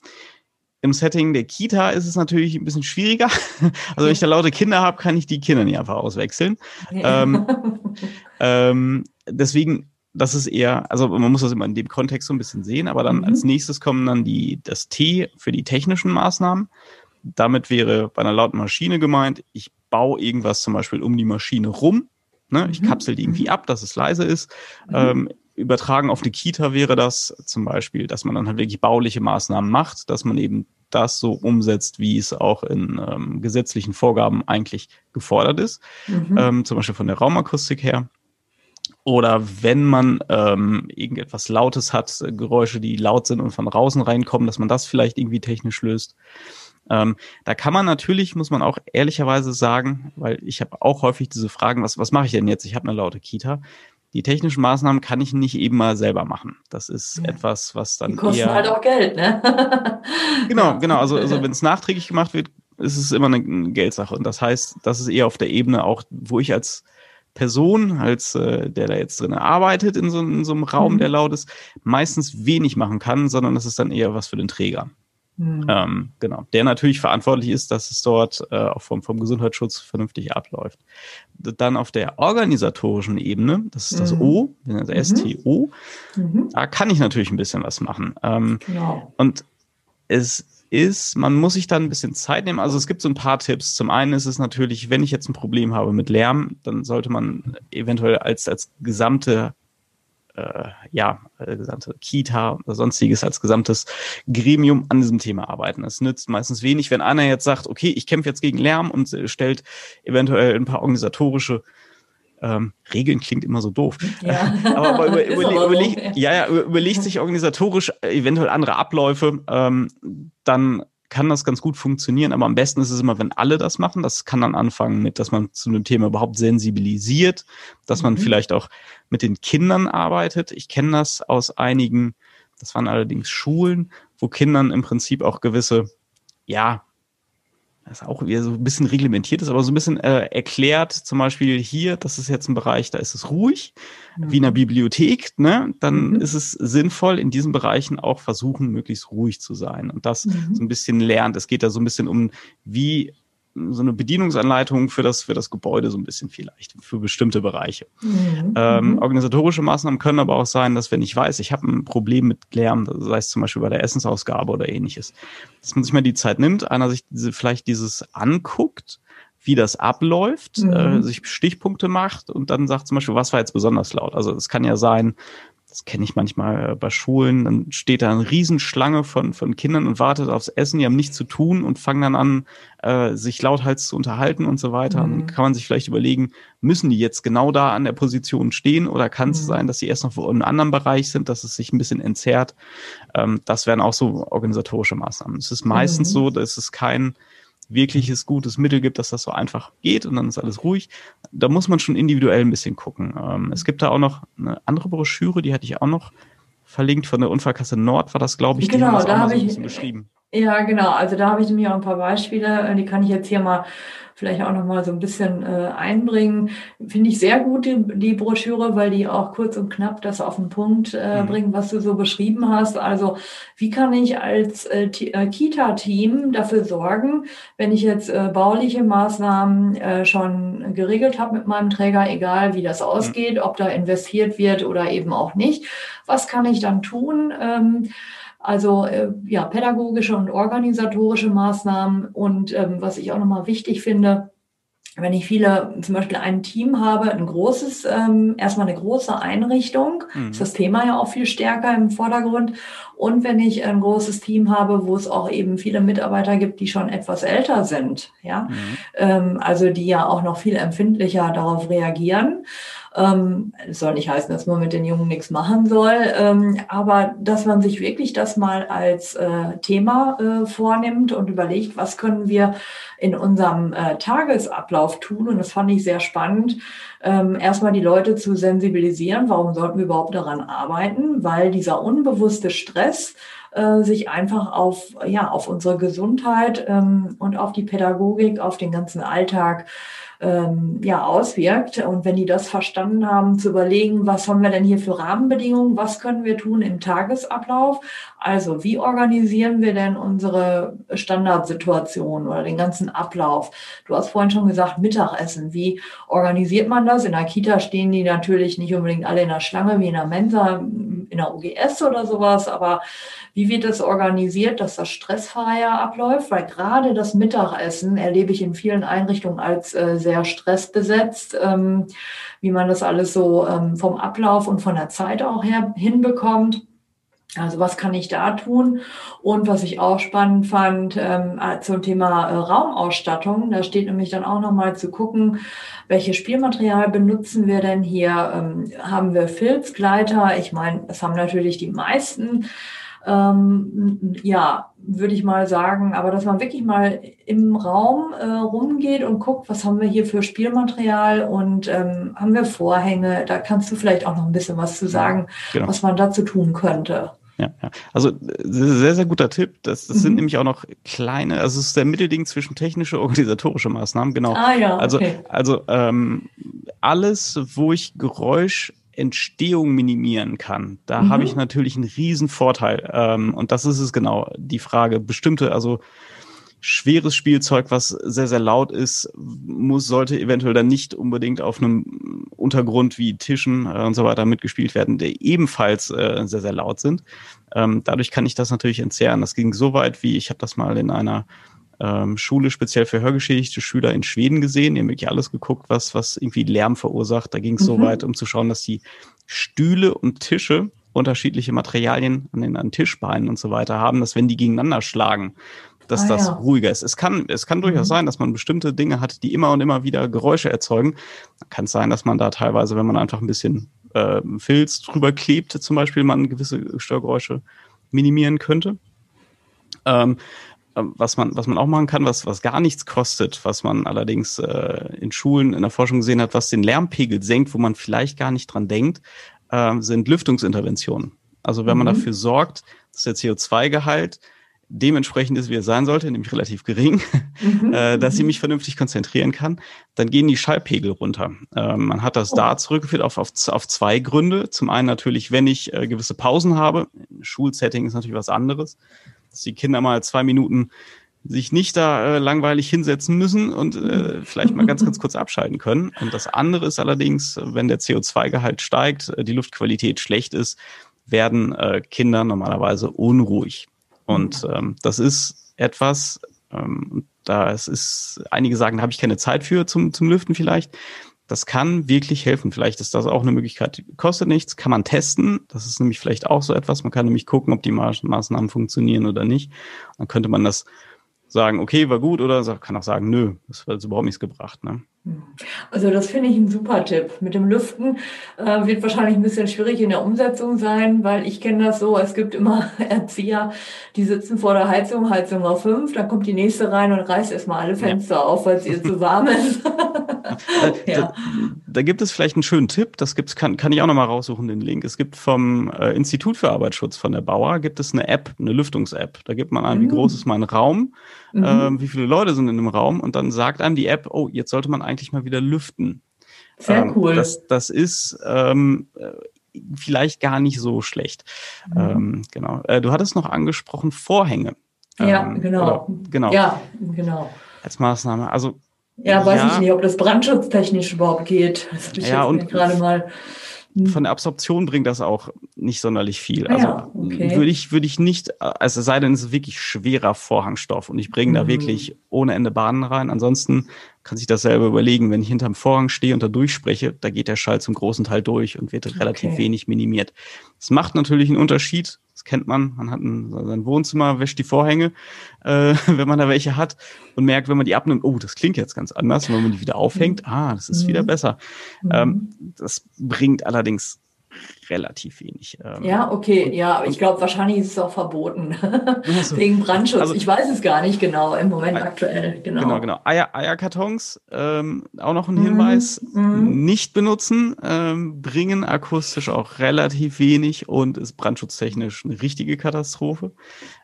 Im Setting der Kita ist es natürlich ein bisschen schwieriger. Also wenn ich da laute Kinder habe, kann ich die Kinder nicht einfach auswechseln. Ja. Ähm, ähm, deswegen das ist eher, also man muss das immer in dem Kontext so ein bisschen sehen, aber dann mhm. als nächstes kommen dann die, das T für die technischen Maßnahmen. Damit wäre bei einer lauten Maschine gemeint, ich baue irgendwas zum Beispiel um die Maschine rum. Ne? Ich mhm. kapsel die irgendwie ab, dass es leise ist. Mhm. Ähm, übertragen auf eine Kita wäre das zum Beispiel, dass man dann halt wirklich bauliche Maßnahmen macht, dass man eben das so umsetzt, wie es auch in ähm, gesetzlichen Vorgaben eigentlich gefordert ist. Mhm. Ähm, zum Beispiel von der Raumakustik her. Oder wenn man ähm, irgendetwas Lautes hat, Geräusche, die laut sind und von draußen reinkommen, dass man das vielleicht irgendwie technisch löst. Ähm, da kann man natürlich, muss man auch ehrlicherweise sagen, weil ich habe auch häufig diese Fragen, was, was mache ich denn jetzt? Ich habe eine laute Kita. Die technischen Maßnahmen kann ich nicht eben mal selber machen. Das ist ja. etwas, was dann. Die kosten eher, halt auch Geld, ne? genau, genau. Also, also wenn es nachträglich gemacht wird, ist es immer eine Geldsache. Und das heißt, das ist eher auf der Ebene auch, wo ich als Person, als äh, der da jetzt drin arbeitet in so, in so einem Raum, mhm. der laut ist, meistens wenig machen kann, sondern das ist dann eher was für den Träger. Mhm. Ähm, genau, der natürlich verantwortlich ist, dass es dort äh, auch vom, vom Gesundheitsschutz vernünftig abläuft. Dann auf der organisatorischen Ebene, das ist das mhm. O, also STO, mhm. da kann ich natürlich ein bisschen was machen. Ähm, genau. Und es ist, man muss sich dann ein bisschen Zeit nehmen. Also es gibt so ein paar Tipps. Zum einen ist es natürlich, wenn ich jetzt ein Problem habe mit Lärm, dann sollte man eventuell als, als gesamte äh, ja, äh, gesamte Kita oder sonstiges als gesamtes Gremium an diesem Thema arbeiten. Es nützt meistens wenig, wenn einer jetzt sagt, okay, ich kämpfe jetzt gegen Lärm und stellt eventuell ein paar organisatorische ähm, Regeln klingt immer so doof. Ja. aber, über, überle aber überleg, ja, ja, überlegt sich organisatorisch eventuell andere Abläufe, ähm, dann kann das ganz gut funktionieren, aber am besten ist es immer, wenn alle das machen. Das kann dann anfangen mit, dass man zu einem Thema überhaupt sensibilisiert, dass man mhm. vielleicht auch mit den Kindern arbeitet. Ich kenne das aus einigen, das waren allerdings Schulen, wo Kindern im Prinzip auch gewisse, ja, das auch wieder so ein bisschen reglementiert ist, aber so ein bisschen äh, erklärt, zum Beispiel hier, das ist jetzt ein Bereich, da ist es ruhig, mhm. wie in der Bibliothek, ne? dann mhm. ist es sinnvoll, in diesen Bereichen auch versuchen, möglichst ruhig zu sein und das mhm. so ein bisschen lernt. Es geht da so ein bisschen um, wie so eine Bedienungsanleitung für das, für das Gebäude so ein bisschen vielleicht, für bestimmte Bereiche. Mhm. Ähm, mhm. organisatorische Maßnahmen können aber auch sein, dass wenn ich weiß, ich habe ein Problem mit Lärm, sei es zum Beispiel bei der Essensausgabe oder ähnliches, dass man sich mal die Zeit nimmt, einer sich diese, vielleicht dieses anguckt, wie das abläuft, mhm. äh, sich Stichpunkte macht und dann sagt zum Beispiel, was war jetzt besonders laut. Also es kann ja sein, das kenne ich manchmal äh, bei Schulen, dann steht da eine Riesenschlange von, von Kindern und wartet aufs Essen, die haben nichts zu tun und fangen dann an, äh, sich lauthals zu unterhalten und so weiter. Mhm. Und kann man sich vielleicht überlegen, müssen die jetzt genau da an der Position stehen oder kann es mhm. sein, dass sie erst noch in einem anderen Bereich sind, dass es sich ein bisschen entzerrt? Ähm, das wären auch so organisatorische Maßnahmen. Es ist meistens mhm. so, dass es kein wirkliches gutes Mittel gibt, dass das so einfach geht und dann ist alles ruhig. Da muss man schon individuell ein bisschen gucken. Ähm, es gibt da auch noch eine andere Broschüre, die hatte ich auch noch verlinkt von der Unfallkasse Nord, war das, glaube ich, genau, da habe ich beschrieben. Ja, genau. Also da habe ich nämlich auch ein paar Beispiele, äh, die kann ich jetzt hier mal vielleicht auch noch mal so ein bisschen äh, einbringen. Finde ich sehr gut, die, die, Broschüre, weil die auch kurz und knapp das auf den Punkt äh, mhm. bringen, was du so beschrieben hast. Also wie kann ich als äh, äh, Kita-Team dafür sorgen, wenn ich jetzt äh, bauliche Maßnahmen schon geregelt habe mit meinem Träger, egal wie das ausgeht, mhm. ob da investiert wird oder eben auch nicht, was kann ich dann tun? Ähm, also äh, ja, pädagogische und organisatorische Maßnahmen. Und ähm, was ich auch nochmal wichtig finde, wenn ich viele, zum Beispiel ein Team habe, ein großes, ähm, erstmal eine große Einrichtung, mhm. ist das Thema ja auch viel stärker im Vordergrund. Und wenn ich ein großes Team habe, wo es auch eben viele Mitarbeiter gibt, die schon etwas älter sind, ja, mhm. ähm, also die ja auch noch viel empfindlicher darauf reagieren. Ähm, soll nicht heißen, dass man mit den Jungen nichts machen soll, ähm, aber dass man sich wirklich das mal als äh, Thema äh, vornimmt und überlegt, was können wir in unserem äh, Tagesablauf tun. Und das fand ich sehr spannend, ähm, erstmal die Leute zu sensibilisieren, warum sollten wir überhaupt daran arbeiten, weil dieser unbewusste Stress sich einfach auf, ja, auf unsere Gesundheit ähm, und auf die Pädagogik, auf den ganzen Alltag ähm, ja, auswirkt. Und wenn die das verstanden haben, zu überlegen, was haben wir denn hier für Rahmenbedingungen, was können wir tun im Tagesablauf? Also wie organisieren wir denn unsere Standardsituation oder den ganzen Ablauf? Du hast vorhin schon gesagt, Mittagessen. Wie organisiert man das? In der Kita stehen die natürlich nicht unbedingt alle in der Schlange wie in der Mensa, in der OGS oder sowas, aber wie wird das organisiert, dass das stressfreier abläuft? Weil gerade das Mittagessen erlebe ich in vielen Einrichtungen als äh, sehr stressbesetzt, ähm, wie man das alles so ähm, vom Ablauf und von der Zeit auch her hinbekommt. Also was kann ich da tun? Und was ich auch spannend fand ähm, äh, zum Thema äh, Raumausstattung, da steht nämlich dann auch nochmal zu gucken, welches Spielmaterial benutzen wir denn hier? Ähm, haben wir Filzgleiter? Ich meine, das haben natürlich die meisten ähm, ja, würde ich mal sagen, aber dass man wirklich mal im Raum äh, rumgeht und guckt, was haben wir hier für Spielmaterial und ähm, haben wir Vorhänge, da kannst du vielleicht auch noch ein bisschen was zu sagen, genau. was man dazu tun könnte. Ja, ja. Also sehr, sehr guter Tipp. Das, das mhm. sind nämlich auch noch kleine, also es ist der Mittelding zwischen technische organisatorische Maßnahmen, genau. Ah, ja, also, okay. also ähm, alles, wo ich Geräusch Entstehung minimieren kann, da mhm. habe ich natürlich einen riesen Vorteil. Ähm, und das ist es genau, die Frage. Bestimmte, also schweres Spielzeug, was sehr, sehr laut ist, muss, sollte eventuell dann nicht unbedingt auf einem Untergrund wie Tischen äh, und so weiter mitgespielt werden, die ebenfalls äh, sehr, sehr laut sind. Ähm, dadurch kann ich das natürlich entzerren. Das ging so weit, wie ich habe das mal in einer ähm, Schule speziell für hörgeschädigte Schüler in Schweden gesehen. Die haben wirklich alles geguckt, was, was irgendwie Lärm verursacht. Da ging es mhm. so weit, um zu schauen, dass die Stühle und Tische unterschiedliche Materialien an den an Tischbeinen und so weiter haben, dass wenn die gegeneinander schlagen, dass ah, das ja. ruhiger ist. Es kann, es kann durchaus mhm. sein, dass man bestimmte Dinge hat, die immer und immer wieder Geräusche erzeugen. Kann es sein, dass man da teilweise, wenn man einfach ein bisschen äh, Filz drüber klebt, zum Beispiel, man gewisse Störgeräusche minimieren könnte. Ähm, was man, was man auch machen kann, was, was gar nichts kostet, was man allerdings äh, in Schulen in der Forschung gesehen hat, was den Lärmpegel senkt, wo man vielleicht gar nicht dran denkt, äh, sind Lüftungsinterventionen. Also wenn man mhm. dafür sorgt, dass der CO2-Gehalt dementsprechend ist, wie er sein sollte, nämlich relativ gering, mhm. äh, dass ich mich vernünftig konzentrieren kann, dann gehen die Schallpegel runter. Ähm, man hat das oh. da zurückgeführt auf, auf, auf zwei Gründe. Zum einen natürlich, wenn ich äh, gewisse Pausen habe. Schulsetting ist natürlich was anderes dass die Kinder mal zwei Minuten sich nicht da äh, langweilig hinsetzen müssen und äh, vielleicht mal ganz, ganz kurz abschalten können. Und das andere ist allerdings, wenn der CO2-Gehalt steigt, äh, die Luftqualität schlecht ist, werden äh, Kinder normalerweise unruhig. Und ähm, das ist etwas, ähm, da es ist, einige sagen, da habe ich keine Zeit für zum, zum Lüften vielleicht. das kann wirklich helfen. Vielleicht ist das auch eine Möglichkeit, kostet nichts, kann man testen. Das ist nämlich vielleicht auch so etwas. Man kann nämlich gucken, ob die Maßnahmen funktionieren oder nicht. Dann könnte man das sagen, okay, war gut, oder kann auch sagen, nö, das hat überhaupt nichts gebracht. Ne? Also das finde ich ein super Tipp. Mit dem Lüften äh, wird wahrscheinlich ein bisschen schwierig in der Umsetzung sein, weil ich kenne das so, es gibt immer Erzieher, die sitzen vor der Heizung, Heizung auf fünf, dann kommt die nächste rein und reißt erstmal alle Fenster ja. auf, weil es ihr zu warm ist. ja. da, da, gibt es vielleicht einen schönen Tipp, das gibt's, kann, kann ich auch nochmal raussuchen, den Link. Es gibt vom äh, Institut für Arbeitsschutz von der Bauer, gibt es eine App, eine Lüftungs-App. Da gibt man an, mhm. wie groß ist mein Raum, mhm. äh, wie viele Leute sind in dem Raum und dann sagt einem die App, oh, jetzt sollte man eigentlich mal wieder lüften. Sehr ähm, cool. Das, das ist ähm, äh, vielleicht gar nicht so schlecht. Mhm. Ähm, genau. Äh, du hattest noch angesprochen Vorhänge. Ja, ähm, genau. Oder, genau. Ja, genau. Als Maßnahme. Also ja, weiß ja, ich nicht, ob das brandschutztechnisch überhaupt geht. Das habe ich ja, jetzt gerade mal. Von der Absorption bringt das auch nicht sonderlich viel. Ah, also ja, okay. würde ich, würde ich nicht, also es sei denn, es ist wirklich schwerer Vorhangstoff und ich bringe mhm. da wirklich ohne Ende Bahnen rein. Ansonsten kann sich das selber überlegen, wenn ich hinterm Vorhang stehe und da durchspreche, da geht der Schall zum großen Teil durch und wird relativ okay. wenig minimiert. Es macht natürlich einen Unterschied, das kennt man. Man hat ein, sein Wohnzimmer, wäscht die Vorhänge, äh, wenn man da welche hat und merkt, wenn man die abnimmt, oh, das klingt jetzt ganz anders. Und wenn man die wieder aufhängt, mhm. ah, das ist mhm. wieder besser. Mhm. Ähm, das bringt allerdings relativ wenig. Ähm, ja, okay, ja, aber ich glaube, wahrscheinlich ist es auch verboten. Also, Wegen Brandschutz. Also, ich weiß es gar nicht genau im Moment Eier, aktuell. Genau, genau. genau. Eier, Eierkartons, ähm, auch noch ein mhm, Hinweis, mhm. nicht benutzen, ähm, bringen akustisch auch relativ wenig und ist brandschutztechnisch eine richtige Katastrophe.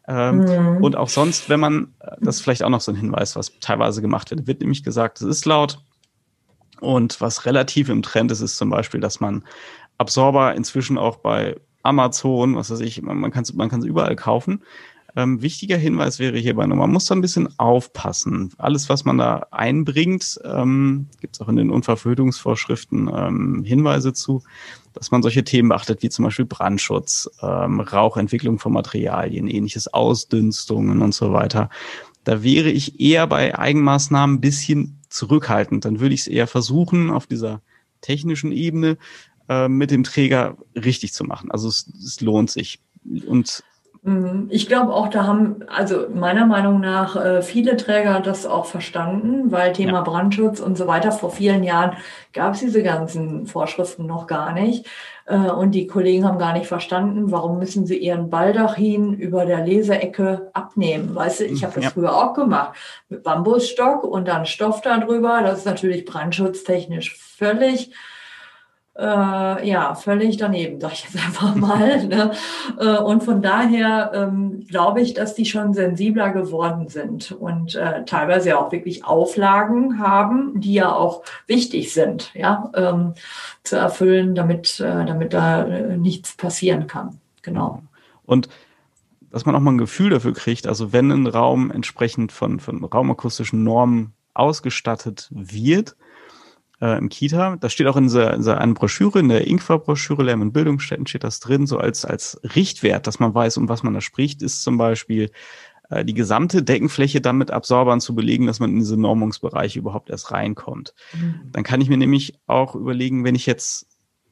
Mhm. Und auch sonst, wenn man, das ist vielleicht auch noch so ein Hinweis, was teilweise gemacht wird, wird nämlich gesagt, es ist laut. Und was relativ im Trend ist, ist zum Beispiel, dass man Absorber inzwischen auch bei Amazon, was weiß ich, man, kann es man kann's überall kaufen. Ähm, wichtiger Hinweis wäre hierbei nur, man muss da ein bisschen aufpassen. Alles, was man da einbringt, ähm, gibt es auch in den Unverfügungsvorschriften ähm, Hinweise zu, dass man solche Themen beachtet, wie zum Beispiel Brandschutz, ähm, Rauchentwicklung von Materialien, ähnliches Ausdünstungen und so weiter. Da wäre ich eher bei Eigenmaßnahmen ein bisschen zurückhaltend. Dann würde ich es eher versuchen, auf dieser technischen Ebene äh, mit dem Träger richtig zu machen. Also es, es lohnt sich. Und mhm. ich glaube auch, da haben, also meiner Meinung nach, äh, viele Träger das auch verstanden, weil Thema ja. Brandschutz und so weiter, vor vielen Jahren gab es diese ganzen Vorschriften noch gar nicht. Äh, und die Kollegen haben gar nicht verstanden, warum müssen sie ihren Baldachin über der Leseecke abnehmen. Weißt du, ich habe das ja. früher auch gemacht. Mit Bambusstock und dann Stoff darüber. Das ist natürlich brandschutztechnisch völlig äh, ja, völlig daneben, sag ich jetzt einfach mal. ne? Äh, und von daher ähm, glaube ich, dass die schon sensibler geworden sind und äh, teilweise auch wirklich Auflagen haben, die ja auch wichtig sind, ja, ähm, zu erfüllen, damit, äh, damit da äh, nichts passieren kann. Genau. Und dass man auch mal ein Gefühl dafür kriegt, also wenn ein Raum entsprechend von, von raumakustischen Normen ausgestattet wird, äh, im Kita. Das steht auch in dieser, in dieser einen Broschüre, in der Ingwer-Broschüre Lärm- und Bildungsstätten steht das drin, so als, als Richtwert, dass man weiß, um was man da spricht, ist zum Beispiel äh, die gesamte Deckenfläche dann mit Absorbern zu belegen, dass man in diese Normungsbereiche überhaupt erst reinkommt. Mhm. Dann kann ich mir nämlich auch überlegen, wenn ich jetzt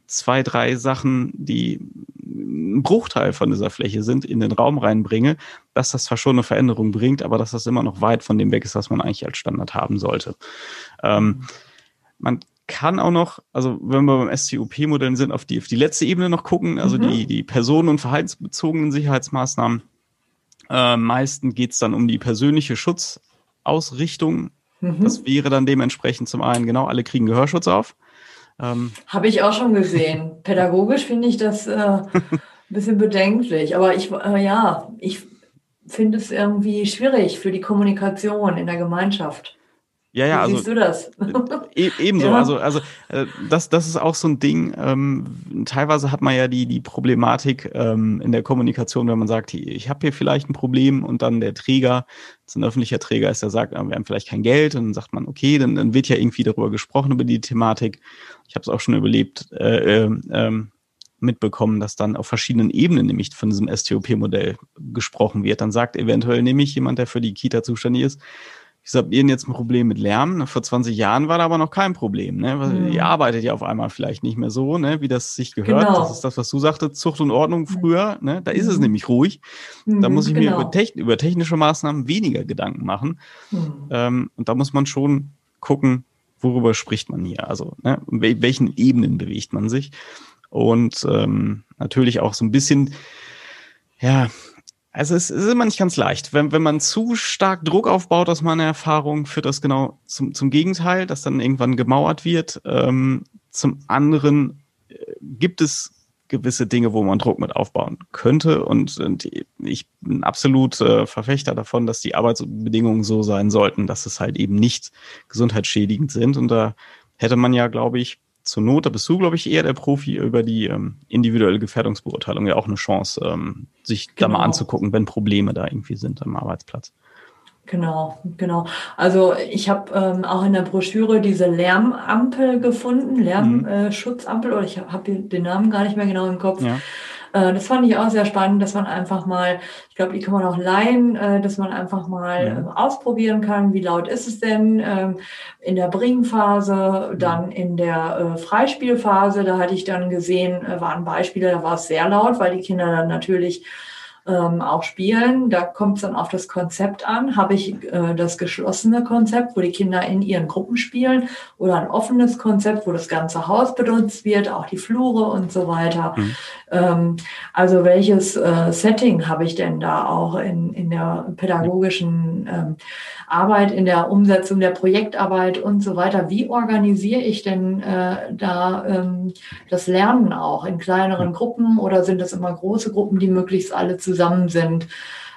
zwei, drei Sachen, die ein Bruchteil von dieser Fläche sind, in den Raum reinbringe, dass das zwar schon eine Veränderung bringt, aber dass das immer noch weit von dem weg ist, was man eigentlich als Standard haben sollte. Ähm, mhm. Man kann auch noch, also wenn wir beim SCOP-Modell sind, auf die, auf die letzte Ebene noch gucken, also mhm. die, die personen- und verhaltensbezogenen Sicherheitsmaßnahmen. Äh, meisten geht es dann um die persönliche Schutzausrichtung. Mhm. Das wäre dann dementsprechend zum einen, genau, alle kriegen Gehörschutz auf. Ähm, Habe ich auch schon gesehen. Pädagogisch finde ich das äh, ein bisschen bedenklich. Aber ich, äh, ja, ich finde es irgendwie schwierig für die Kommunikation in der Gemeinschaft. Ja, ja, Wie also. Siehst du das? E ebenso. Ja. Also, also äh, das, das ist auch so ein Ding. Ähm, teilweise hat man ja die, die Problematik ähm, in der Kommunikation, wenn man sagt, ich habe hier vielleicht ein Problem und dann der Träger, so ein öffentlicher Träger ist, der sagt, wir haben vielleicht kein Geld und dann sagt man, okay, dann, dann wird ja irgendwie darüber gesprochen, über die Thematik. Ich habe es auch schon überlebt, äh, äh, ähm, mitbekommen, dass dann auf verschiedenen Ebenen nämlich von diesem STOP-Modell gesprochen wird. Dann sagt eventuell nämlich jemand, der für die Kita zuständig ist, wieso habt ihr denn jetzt ein Problem mit Lärm? Vor 20 Jahren war da aber noch kein Problem. Ne? Mhm. Ihr arbeitet ja auf einmal vielleicht nicht mehr so, ne? wie das sich gehört. Genau. Das ist das, was du sagtest, Zucht und Ordnung mhm. früher. Ne? Da ist mhm. es nämlich ruhig. Da muss ich genau. mir über, techn über, technische Maßnahmen weniger Gedanken machen. Mhm. Ähm, und da muss man schon gucken, worüber spricht man hier? Also, ne? in welchen Ebenen bewegt man sich? Und ähm, natürlich auch so ein bisschen, ja, also es ist immer nicht ganz leicht. Wenn, wenn man zu stark Druck aufbaut aus meiner Erfahrung, führt das genau zum, zum Gegenteil, dass dann irgendwann gemauert wird. Ähm, zum anderen äh, gibt es gewisse Dinge, wo man Druck mit aufbauen könnte. Und, und ich bin absolut äh, Verfechter davon, dass die Arbeitsbedingungen so sein sollten, dass es halt eben nicht gesundheitsschädigend sind. Und da hätte man ja, glaube ich, zur Not, da bist du, glaube ich, eher der Profi über die ähm, individuelle Gefährdungsbeurteilung ja auch eine Chance, ähm, sich genau. da mal genau. anzugucken, wenn Probleme da irgendwie sind am Arbeitsplatz. Genau, genau. Also ich habe ähm, auch in der Broschüre diese Lärmampel gefunden, Lärmschutzampel, mhm. äh, oder ich habe den Namen gar nicht mehr genau im Kopf. Ja. Äh, das fand ich auch sehr spannend, dass man einfach mal, ich glaube, die kann man auch leihen, äh, dass man einfach mal ja. Ähm, ausprobieren kann, wie laut ist es denn ähm, in der Bringphase, dann in der äh, Freispielphase. Da hatte ich dann gesehen, waren Beispiele, da war es sehr laut, weil die Kinder dann natürlich ähm, auch spielen. Da kommt es dann auf das Konzept an. Habe ich äh, das geschlossene Konzept, wo die Kinder in ihren Gruppen spielen oder ein offenes Konzept, wo das ganze Haus benutzt wird, auch die Flure und so weiter. Mhm. Ähm, also welches äh, Setting habe ich denn da auch in, in der pädagogischen ähm, Arbeit, in der Umsetzung der Projektarbeit und so weiter? Wie organisiere ich denn äh, da ähm, das Lernen auch in kleineren Gruppen oder sind das immer große Gruppen, die möglichst alle zusammen sind?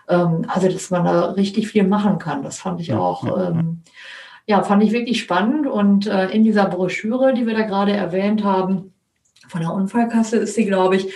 Ähm, also, dass man da richtig viel machen kann. Das fand ich auch. Ähm, ja, fand ich wirklich spannend. Und äh, in dieser Broschüre, die wir da gerade erwähnt haben, von der Unfallkasse ist sie, glaube ich,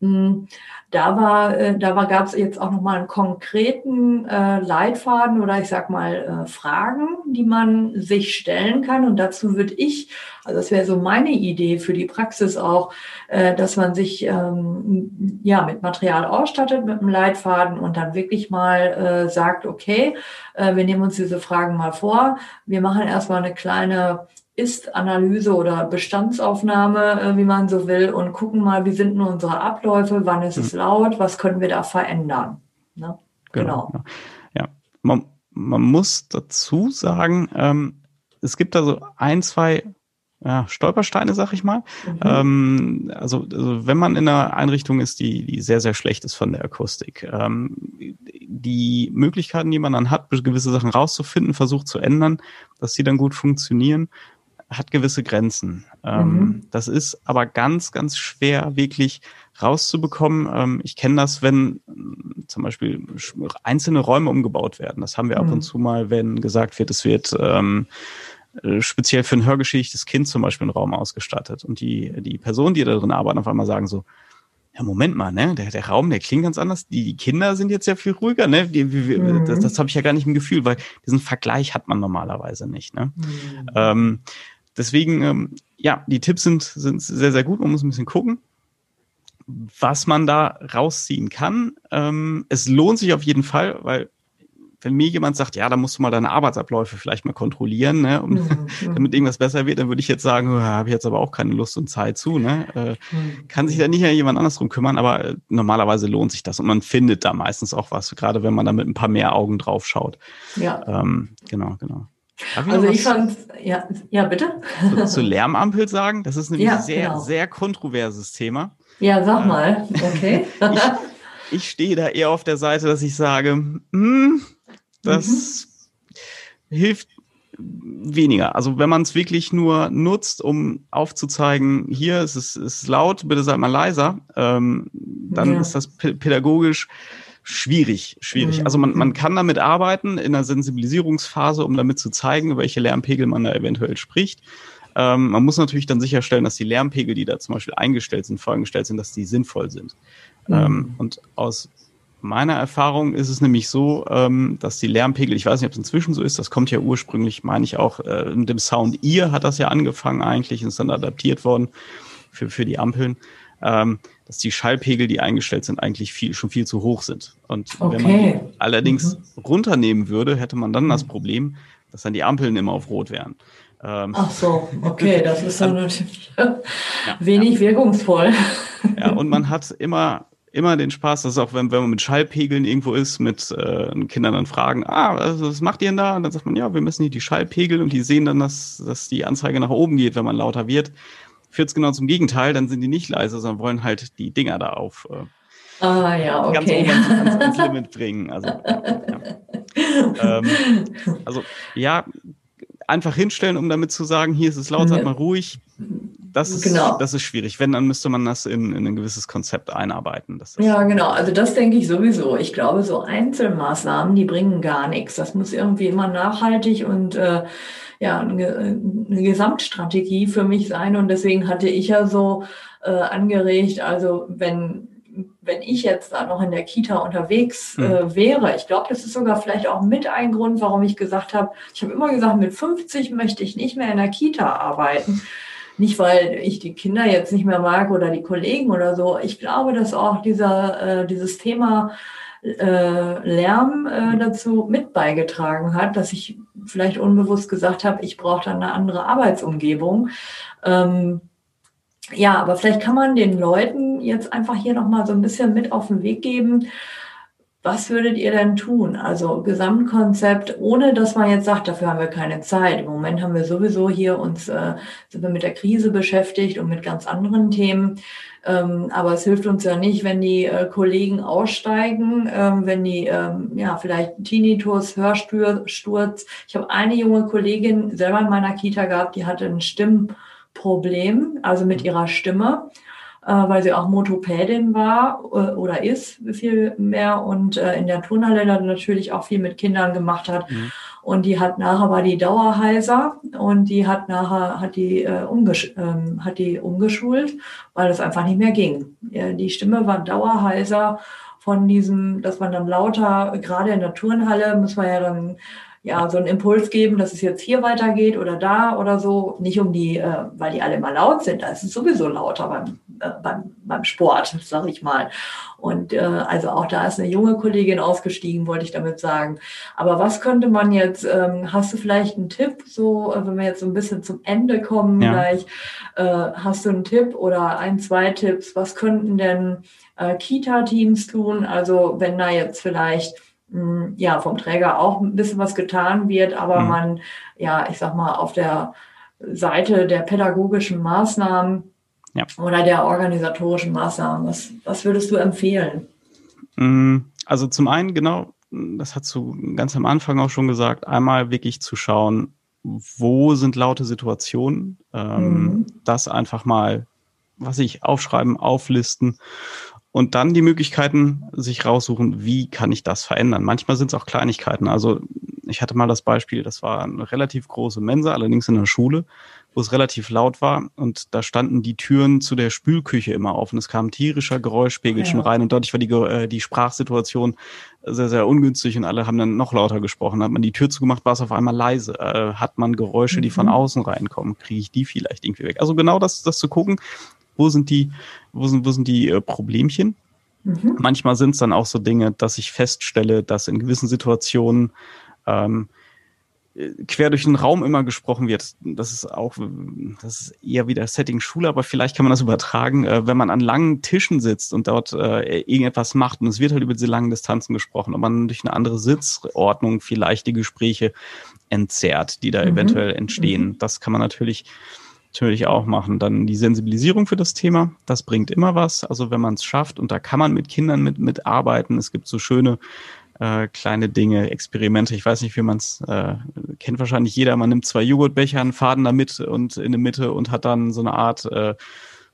hm, da war, äh, da war, gab es jetzt auch nochmal einen konkreten äh, Leitfaden oder ich sag mal äh, Fragen, die man sich stellen kann. Und dazu würde ich, also das wäre so meine Idee für die Praxis auch, äh, dass man sich ähm, ja mit Material ausstattet, mit einem Leitfaden und dann wirklich mal äh, sagt, okay, äh, wir nehmen uns diese Fragen mal vor. Wir machen erstmal eine kleine ist-Analyse oder Bestandsaufnahme, äh, wie man so will, und gucken mal, wie sind nun unsere Abläufe, wann ist es hm. laut, was können wir da verändern. Ne? Genau. genau. Ja, man, man muss dazu sagen, ähm, es gibt da so ein, zwei ja, Stolpersteine, sag ich mal. Mhm. Ähm, also, also wenn man in einer Einrichtung ist, die, die sehr, sehr schlecht ist von der Akustik, ähm, die Möglichkeiten, die man dann hat, gewisse Sachen rauszufinden, versucht zu ändern, dass sie dann gut funktionieren hat gewisse Grenzen. Ähm, mhm. Das ist aber ganz, ganz schwer wirklich rauszubekommen. Ähm, ich kenne das, wenn äh, zum Beispiel einzelne Räume umgebaut werden. Das haben wir mhm. ab und mhm. zu mal, wenn gesagt wird, es wird ähm, äh, speziell für ein hörgeschädigtes Kind zum Beispiel ein Raum ausgestattet. Und die, die Personen, die da drin arbeiten, auf einmal sagen so, ja, Moment mal, ne? Der, der Raum, der klingt ganz anders. Die, die Kinder sind jetzt ja viel ruhiger, ne? Die, die, mhm. Das, das habe ich ja gar nicht im Gefühl, weil diesen Vergleich hat man normalerweise nicht. Ne? Mhm. Ähm, Deswegen, ähm, ja, die Tipps sind, sind sehr, sehr gut. Man muss ein bisschen gucken, was man da rausziehen kann. Ähm, es lohnt sich auf jeden Fall, weil wenn mir jemand sagt, ja, da musst du mal deine Arbeitsabläufe vielleicht mal kontrollieren, ne, um, mhm. damit irgendwas besser wird, dann würde ich jetzt sagen, oh, habe ich jetzt aber auch keine Lust und Zeit zu. Ne? Äh, mhm. Kann sich da nicht jemand anders drum kümmern, aber äh, normalerweise lohnt sich das und man findet da meistens auch was, gerade wenn man da mit ein paar mehr Augen drauf schaut. Ja. Ähm, genau, genau. Also ich fand, ja, ja, bitte. Zu, zu Lärmampel sagen? Das ist nämlich ja, ein sehr, genau. sehr kontroverses Thema. Ja, sag äh, mal, okay. ich, ich stehe da eher auf der Seite, dass ich sage, hm, das mhm. hilft weniger. Also wenn man es wirklich nur nutzt, um aufzuzeigen, hier ist es ist laut, bitte seid mal leiser, ähm, dann ja. ist das pädagogisch schwierig, schwierig. Mhm. Also man, man kann damit arbeiten in einer Sensibilisierungsphase, um damit zu zeigen, welche Lärmpegel man da eventuell spricht. Ähm, man muss natürlich dann sicherstellen, dass die Lärmpegel, die da zum Beispiel eingestellt sind, vorangestellt sind, dass die sinnvoll sind. Mhm. Ähm, und aus meiner Erfahrung ist es nämlich so, ähm, dass die Lärmpegel, ich weiß nicht, ob es inzwischen so ist, das kommt ja ursprünglich, meine ich auch, äh, mit dem Sound Ear hat das ja angefangen eigentlich und ist dann adaptiert worden für, für die Ampeln. Ähm, dass die Schallpegel, die eingestellt sind, eigentlich viel, schon viel zu hoch sind. Und okay. wenn man die allerdings mhm. runternehmen würde, hätte man dann das mhm. Problem, dass dann die Ampeln immer auf Rot wären. Ähm, Ach so, okay, das ist dann natürlich ja, wenig ja. wirkungsvoll. Ja, und man hat immer immer den Spaß, dass auch wenn, wenn man mit Schallpegeln irgendwo ist, mit äh, Kindern dann fragen, ah, also, was macht ihr denn da? Und dann sagt man, ja, wir müssen hier die Schallpegel und die sehen dann, dass, dass die Anzeige nach oben geht, wenn man lauter wird. Führt es genau zum Gegenteil, dann sind die nicht leise, sondern wollen halt die Dinger da auf äh, ah, ja, okay. ganz oben ans, ans Limit bringen. Also, ja. ähm, also ja, einfach hinstellen, um damit zu sagen, hier ist es laut, seid mal ruhig. Das ist, genau. das ist schwierig. Wenn, dann müsste man das in, in ein gewisses Konzept einarbeiten. ja, genau. Also das denke ich sowieso. Ich glaube, so Einzelmaßnahmen, die bringen gar nichts. Das muss irgendwie immer nachhaltig und äh, ja, eine, Gesamtstrategie für mich sein. Und deswegen hatte ich ja so äh, angeregt, also wenn wenn ich jetzt da noch in der Kita unterwegs mhm. äh, wäre, ich glaube, das ist sogar vielleicht auch mit ein Grund, warum ich gesagt habe, ich habe immer gesagt, mit 50 möchte ich nicht mehr in der Kita arbeiten. Nicht, weil ich die Kinder jetzt nicht mehr mag oder die Kollegen oder so. Ich glaube, dass auch dieser, äh, dieses Thema äh, Lärm äh, dazu mit beigetragen hat, dass ich vielleicht unbewusst gesagt habe, ich brauche dann eine andere Arbeitsumgebung. Ähm, ja, aber vielleicht kann man den Leuten jetzt einfach hier nochmal so ein bisschen mit auf den Weg geben. Was würdet ihr denn tun? Also Gesamtkonzept, ohne dass man jetzt sagt, dafür haben wir keine Zeit. Im Moment haben wir sowieso hier uns, äh, sind wir mit der Krise beschäftigt und mit ganz anderen Themen. Ähm, aber es hilft uns ja nicht, wenn die äh, Kollegen aussteigen, ähm, wenn die ähm, ja vielleicht Tinnitus, Hörsturz. Ich habe eine junge Kollegin selber in meiner Kita gehabt, die hatte einen Stimm Problem, also mit ihrer Stimme, weil sie auch Motopädin war äh, oder ist viel mehr und äh, in der Turnhalle dann natürlich auch viel mit Kindern gemacht hat. Mhm. Und die hat nachher war die Dauerheiser und die hat nachher hat die, äh, umgesch ähm, hat die umgeschult, weil es einfach nicht mehr ging. Die Stimme war Dauerheiser von diesem, dass man dann lauter, gerade in der Turnhalle muss man ja dann ja, so einen Impuls geben, dass es jetzt hier weitergeht oder da oder so. Nicht um die, äh, weil die alle mal laut sind, da ist es sowieso lauter beim, äh, beim, beim Sport, sag ich mal. Und äh, also auch da ist eine junge Kollegin ausgestiegen, wollte ich damit sagen. Aber was könnte man jetzt, ähm, hast du vielleicht einen Tipp, so äh, wenn wir jetzt so ein bisschen zum Ende kommen ja. gleich, äh, hast du einen Tipp oder ein, zwei Tipps, was könnten denn äh, Kita-Teams tun? Also wenn da jetzt vielleicht ja, vom Träger auch ein bisschen was getan wird, aber mhm. man, ja, ich sag mal, auf der Seite der pädagogischen Maßnahmen ja. oder der organisatorischen Maßnahmen, was, was würdest du empfehlen? Hm, also zum einen, genau, das hast du ganz am Anfang auch schon gesagt, einmal wirklich zu schauen, wo sind laute Situationen, ähm, mhm. das einfach mal, was ich aufschreiben, auflisten und dann die Möglichkeiten sich raussuchen, wie kann ich das verändern. Manchmal sind es auch Kleinigkeiten. Also ich hatte mal das Beispiel, das war eine relativ große Mensa, allerdings in der Schule, wo es relativ laut war und da standen die Türen zu der Spülküche immer und es kam tierischer Geräuschpegel ja. schon rein und dadurch war die, äh, die Sprachsituation sehr, sehr ungünstig und alle haben dann noch lauter gesprochen. Hat man die Tür zugemacht, war es auf einmal leise. Äh, hat man Geräusche, die von mhm. außen reinkommen, kriege ich die vielleicht irgendwie weg. Also genau das, das zu gucken, wo sind die, wo sind, wo sind die äh, Problemchen? Mhm. Manchmal sind es dann auch so Dinge, dass ich feststelle, dass in gewissen Situationen ähm, äh, quer durch den Raum immer gesprochen wird. Das ist auch, das ist eher wieder Setting Schule, aber vielleicht kann man das übertragen, äh, wenn man an langen Tischen sitzt und dort äh, irgendetwas macht und es wird halt über diese langen Distanzen gesprochen, ob man durch eine andere Sitzordnung vielleicht die Gespräche entzerrt, die da mhm. eventuell entstehen. Mhm. Das kann man natürlich natürlich auch machen. Dann die Sensibilisierung für das Thema, das bringt immer was. Also wenn man es schafft und da kann man mit Kindern mit, mit arbeiten. Es gibt so schöne äh, kleine Dinge, Experimente. Ich weiß nicht, wie man es äh, kennt wahrscheinlich jeder. Man nimmt zwei Joghurtbecher, einen Faden damit und in der Mitte und hat dann so eine Art äh,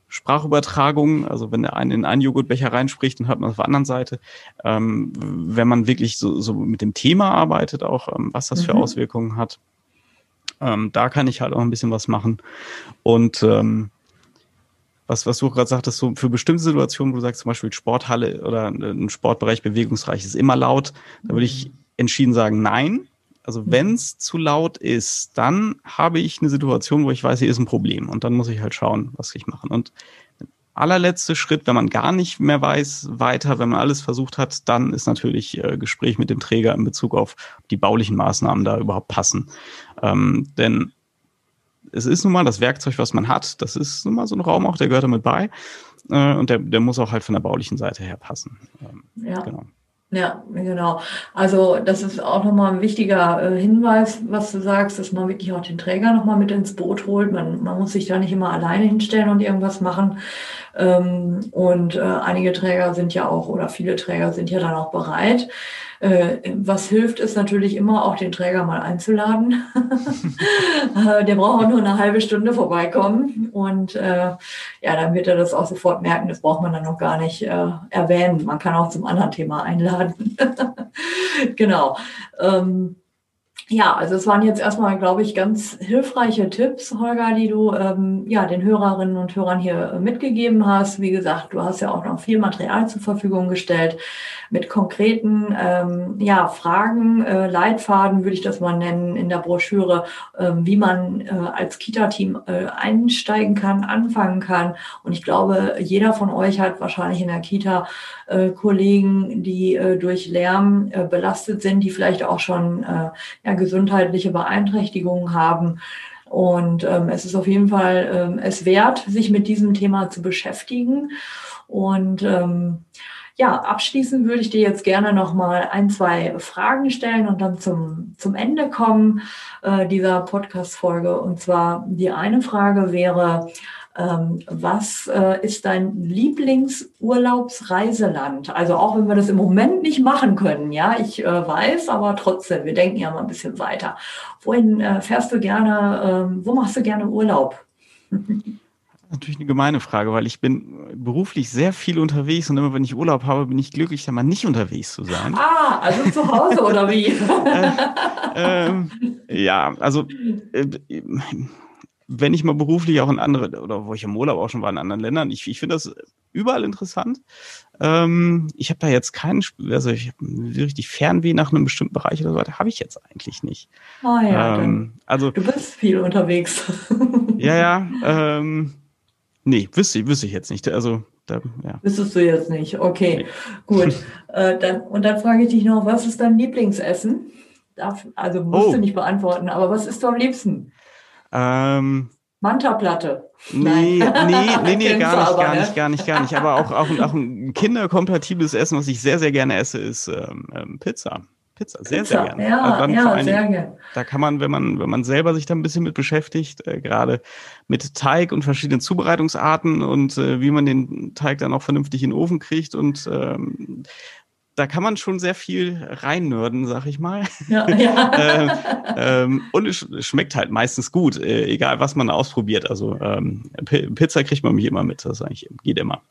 Sprachübertragung, also wenn der einen in einen Joghurtbecher reinspricht, dann hört man auf der anderen Seite. Ähm, wenn man wirklich so, so mit dem Thema arbeitet, auch ähm, was das für mhm. Auswirkungen hat, ähm, da kann ich halt auch ein bisschen was machen. Und ähm, was, was du gerade sagtest, so für bestimmte Situationen, wo du sagst, zum Beispiel Sporthalle oder ein Sportbereich bewegungsreich ist immer laut, da würde ich entschieden sagen, nein. Also mhm. wenn es zu laut ist, dann habe ich eine Situation, wo ich weiß, hier ist ein Problem und dann muss ich halt schauen, was ich machen. Und allerletzte Schritt, wenn man gar nicht mehr weiß, weiter, wenn man alles versucht hat, dann ist natürlich äh, Gespräch mit dem Träger in Bezug auf die baulichen Maßnahmen da überhaupt passen. Ähm, denn es ist nun mal das Werkzeug, was man hat. Das ist nun mal so ein Raum auch, der gehört damit bei. Äh, und der, der muss auch halt von der baulichen Seite her passen. Ähm, ja. Genau. Ja, genau. Also das ist auch nochmal ein wichtiger äh, Hinweis, was du sagst, dass man wirklich auch den Träger nochmal mit ins Boot holt. Man, man muss sich da nicht immer alleine hinstellen und irgendwas machen. Ähm, und äh, einige Träger sind ja auch, oder viele Träger sind ja dann auch bereit. Äh, was hilft, ist natürlich immer auch den Träger mal einzuladen. Äh, der braucht auch nur eine halbe Stunde vorbeikommen und äh, ja, dann wird er das auch sofort merken. Das braucht man dann noch gar nicht äh, erwähnen. Man kann auch zum anderen Thema einladen. genau. Ähm, ja, also es waren jetzt erstmal, glaube ich, ganz hilfreiche Tipps, Holger, die du ähm, ja den Hörerinnen und Hörern hier äh, mitgegeben hast. Wie gesagt, du hast ja auch noch viel Material zur Verfügung gestellt mit konkreten ähm, ja, Fragen, äh, Leitfaden würde ich das mal nennen in der Broschüre, äh, wie man äh, als Kita-Team äh, einsteigen kann, anfangen kann. Und ich glaube, jeder von euch hat wahrscheinlich in der Kita äh, Kollegen, die durch Lärm belastet sind, die vielleicht auch schon ja, gesundheitliche Beeinträchtigungen haben. Und ähm, es ist auf jeden Fall ähm, es wert, sich mit diesem Thema zu beschäftigen. Und ähm, ja, abschließend würde ich dir jetzt gerne noch mal ein, zwei Fragen stellen und dann zum, zum Ende kommen äh, dieser Podcast-Folge. Und zwar die eine Frage wäre, was äh, ist dein Lieblingsurlaubsreiseland? Also auch wenn wir das im Moment nicht machen können, ja, ich äh, weiß, aber trotzdem, wir denken ja mal ein bisschen weiter. Wohin äh, fährst du gerne, ähm, wo machst du gerne Urlaub? natürlich eine gemeine Frage, weil ich bin beruflich sehr viel unterwegs und immer wenn ich Urlaub habe, bin ich glücklich, da mal nicht unterwegs zu sein. Ah, also zu Hause oder wie? äh, ähm, ja, also äh, wenn ich mal beruflich auch in andere, oder wo ich im Urlaub auch schon war in anderen Ländern, ich, ich finde das überall interessant. Ähm, ich habe da jetzt keinen, also ich richtig Fernweh nach einem bestimmten Bereich oder so weiter, habe ich jetzt eigentlich nicht. Oh ja, ähm, also du bist viel unterwegs. ja, ja. Ähm, Nee, wüsste, wüsste ich jetzt nicht. Also, da, ja. Wüsstest du jetzt nicht. Okay, nee. gut. Äh, dann, und dann frage ich dich noch, was ist dein Lieblingsessen? Darf, also musst oh. du nicht beantworten, aber was isst du am liebsten? Ähm, Manta-Platte. Nee, nee, nee, nee, gar nicht, aber, gar ne? nicht, gar nicht, gar nicht. Aber auch, auch, auch ein kinderkompatibles Essen, was ich sehr, sehr gerne esse, ist ähm, ähm Pizza. Pizza, sehr, Pizza. sehr gerne. Ja, also ja sehr gerne. Da kann man, wenn man, wenn man selber sich da ein bisschen mit beschäftigt, äh, gerade mit Teig und verschiedenen Zubereitungsarten und äh, wie man den Teig dann auch vernünftig in den Ofen kriegt und ähm, da kann man schon sehr viel reinnörden, sag ich mal. Ja, ja. äh, ähm, und es schmeckt halt meistens gut, äh, egal was man ausprobiert. Also ähm, Pizza kriegt man mich immer mit, das eigentlich geht immer.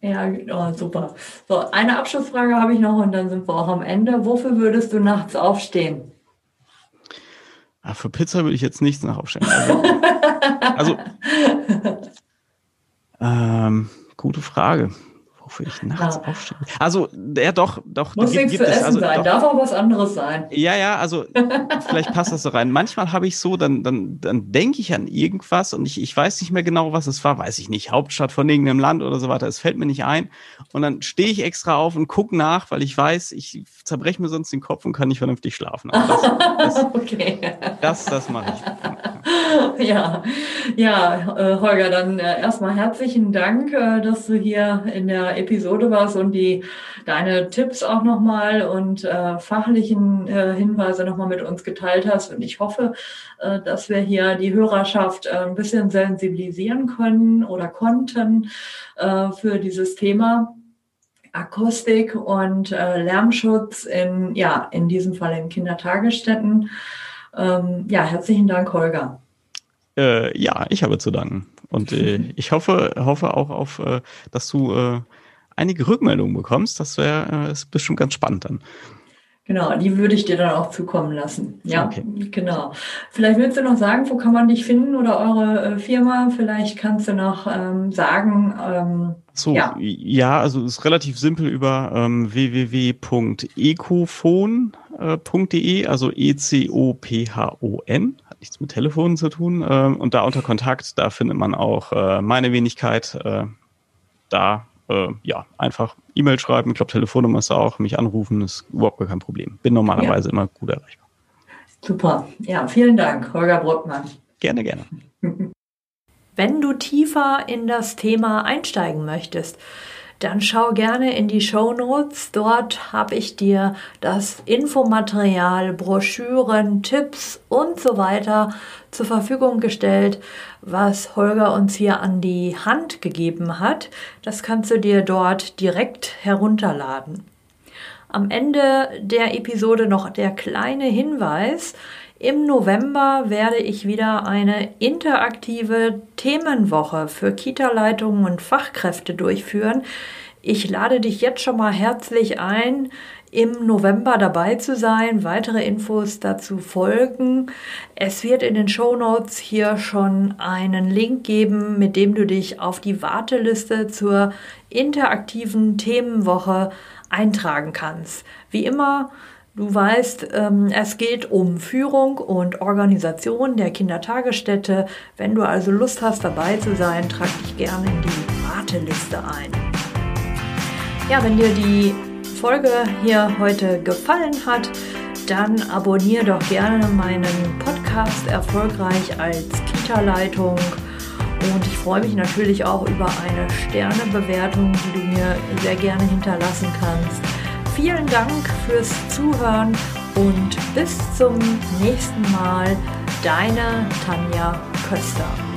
Ja, oh, super. So, eine Abschlussfrage habe ich noch und dann sind wir auch am Ende. Wofür würdest du nachts aufstehen? Ja, ah, für Pizza würde ich jetzt nichts nach aufstehen. Also, also ähm, gute Frage wofür ich nachts ja. aufstehe. Also, ja, doch, doch. Muss nichts zu essen also, sein, doch, darf auch was anderes sein. Ja, ja, also vielleicht passt das so rein. Manchmal habe ich so, dann, dann, dann denke ich an irgendwas und ich, ich weiß nicht mehr genau, was es war, weiß ich nicht, Hauptstadt von irgendeinem Land oder so weiter. Es fällt mir nicht ein. Und dann stehe ich extra auf und gucke nach, weil ich weiß, ich zerbreche mir sonst den Kopf und kann nicht vernünftig schlafen. Das, das, okay. das, das mache ich. ja, ja, äh, Holger, dann äh, erstmal herzlichen Dank, äh, dass du hier in der Episode warst und die deine Tipps auch nochmal und äh, fachlichen äh, Hinweise nochmal mit uns geteilt hast. Und ich hoffe, äh, dass wir hier die Hörerschaft äh, ein bisschen sensibilisieren können oder konnten äh, für dieses Thema. Akustik und äh, Lärmschutz in, ja, in diesem Fall in Kindertagesstätten. Ähm, ja, herzlichen Dank, Holger. Äh, ja, ich habe zu danken. Und äh, ich hoffe, hoffe auch auf, äh, dass du äh, einige Rückmeldungen bekommst. Das wäre äh, ist bestimmt ganz spannend dann. Genau, die würde ich dir dann auch zukommen lassen. Ja, okay. genau. Vielleicht willst du noch sagen, wo kann man dich finden oder eure äh, Firma? Vielleicht kannst du noch ähm, sagen. Ähm, so, ja. ja, also ist relativ simpel über ähm, www.ecophon.de, also E-C-O-P-H-O-N, hat nichts mit Telefonen zu tun. Äh, und da unter Kontakt, da findet man auch äh, meine Wenigkeit, äh, da äh, ja einfach E-Mail schreiben, ich glaube Telefonnummer ist auch, mich anrufen, ist überhaupt gar kein Problem. Bin normalerweise ja. immer gut erreichbar. Super. Ja, vielen Dank, Holger Bruckmann. Gerne, gerne. Wenn du tiefer in das Thema einsteigen möchtest, dann schau gerne in die Show Notes. Dort habe ich dir das Infomaterial, Broschüren, Tipps und so weiter zur Verfügung gestellt, was Holger uns hier an die Hand gegeben hat. Das kannst du dir dort direkt herunterladen. Am Ende der Episode noch der kleine Hinweis. Im November werde ich wieder eine interaktive Themenwoche für Kita-Leitungen und Fachkräfte durchführen. Ich lade dich jetzt schon mal herzlich ein, im November dabei zu sein. Weitere Infos dazu folgen. Es wird in den Show Notes hier schon einen Link geben, mit dem du dich auf die Warteliste zur interaktiven Themenwoche eintragen kannst. Wie immer Du weißt, ähm, es geht um Führung und Organisation der Kindertagesstätte. Wenn du also Lust hast, dabei zu sein, trag dich gerne in die Warteliste ein. Ja, wenn dir die Folge hier heute gefallen hat, dann abonniere doch gerne meinen Podcast Erfolgreich als Kita-Leitung. Und ich freue mich natürlich auch über eine Sternebewertung, die du mir sehr gerne hinterlassen kannst vielen Dank fürs Zuhören und bis zum nächsten Mal. Deine Tanja Köster.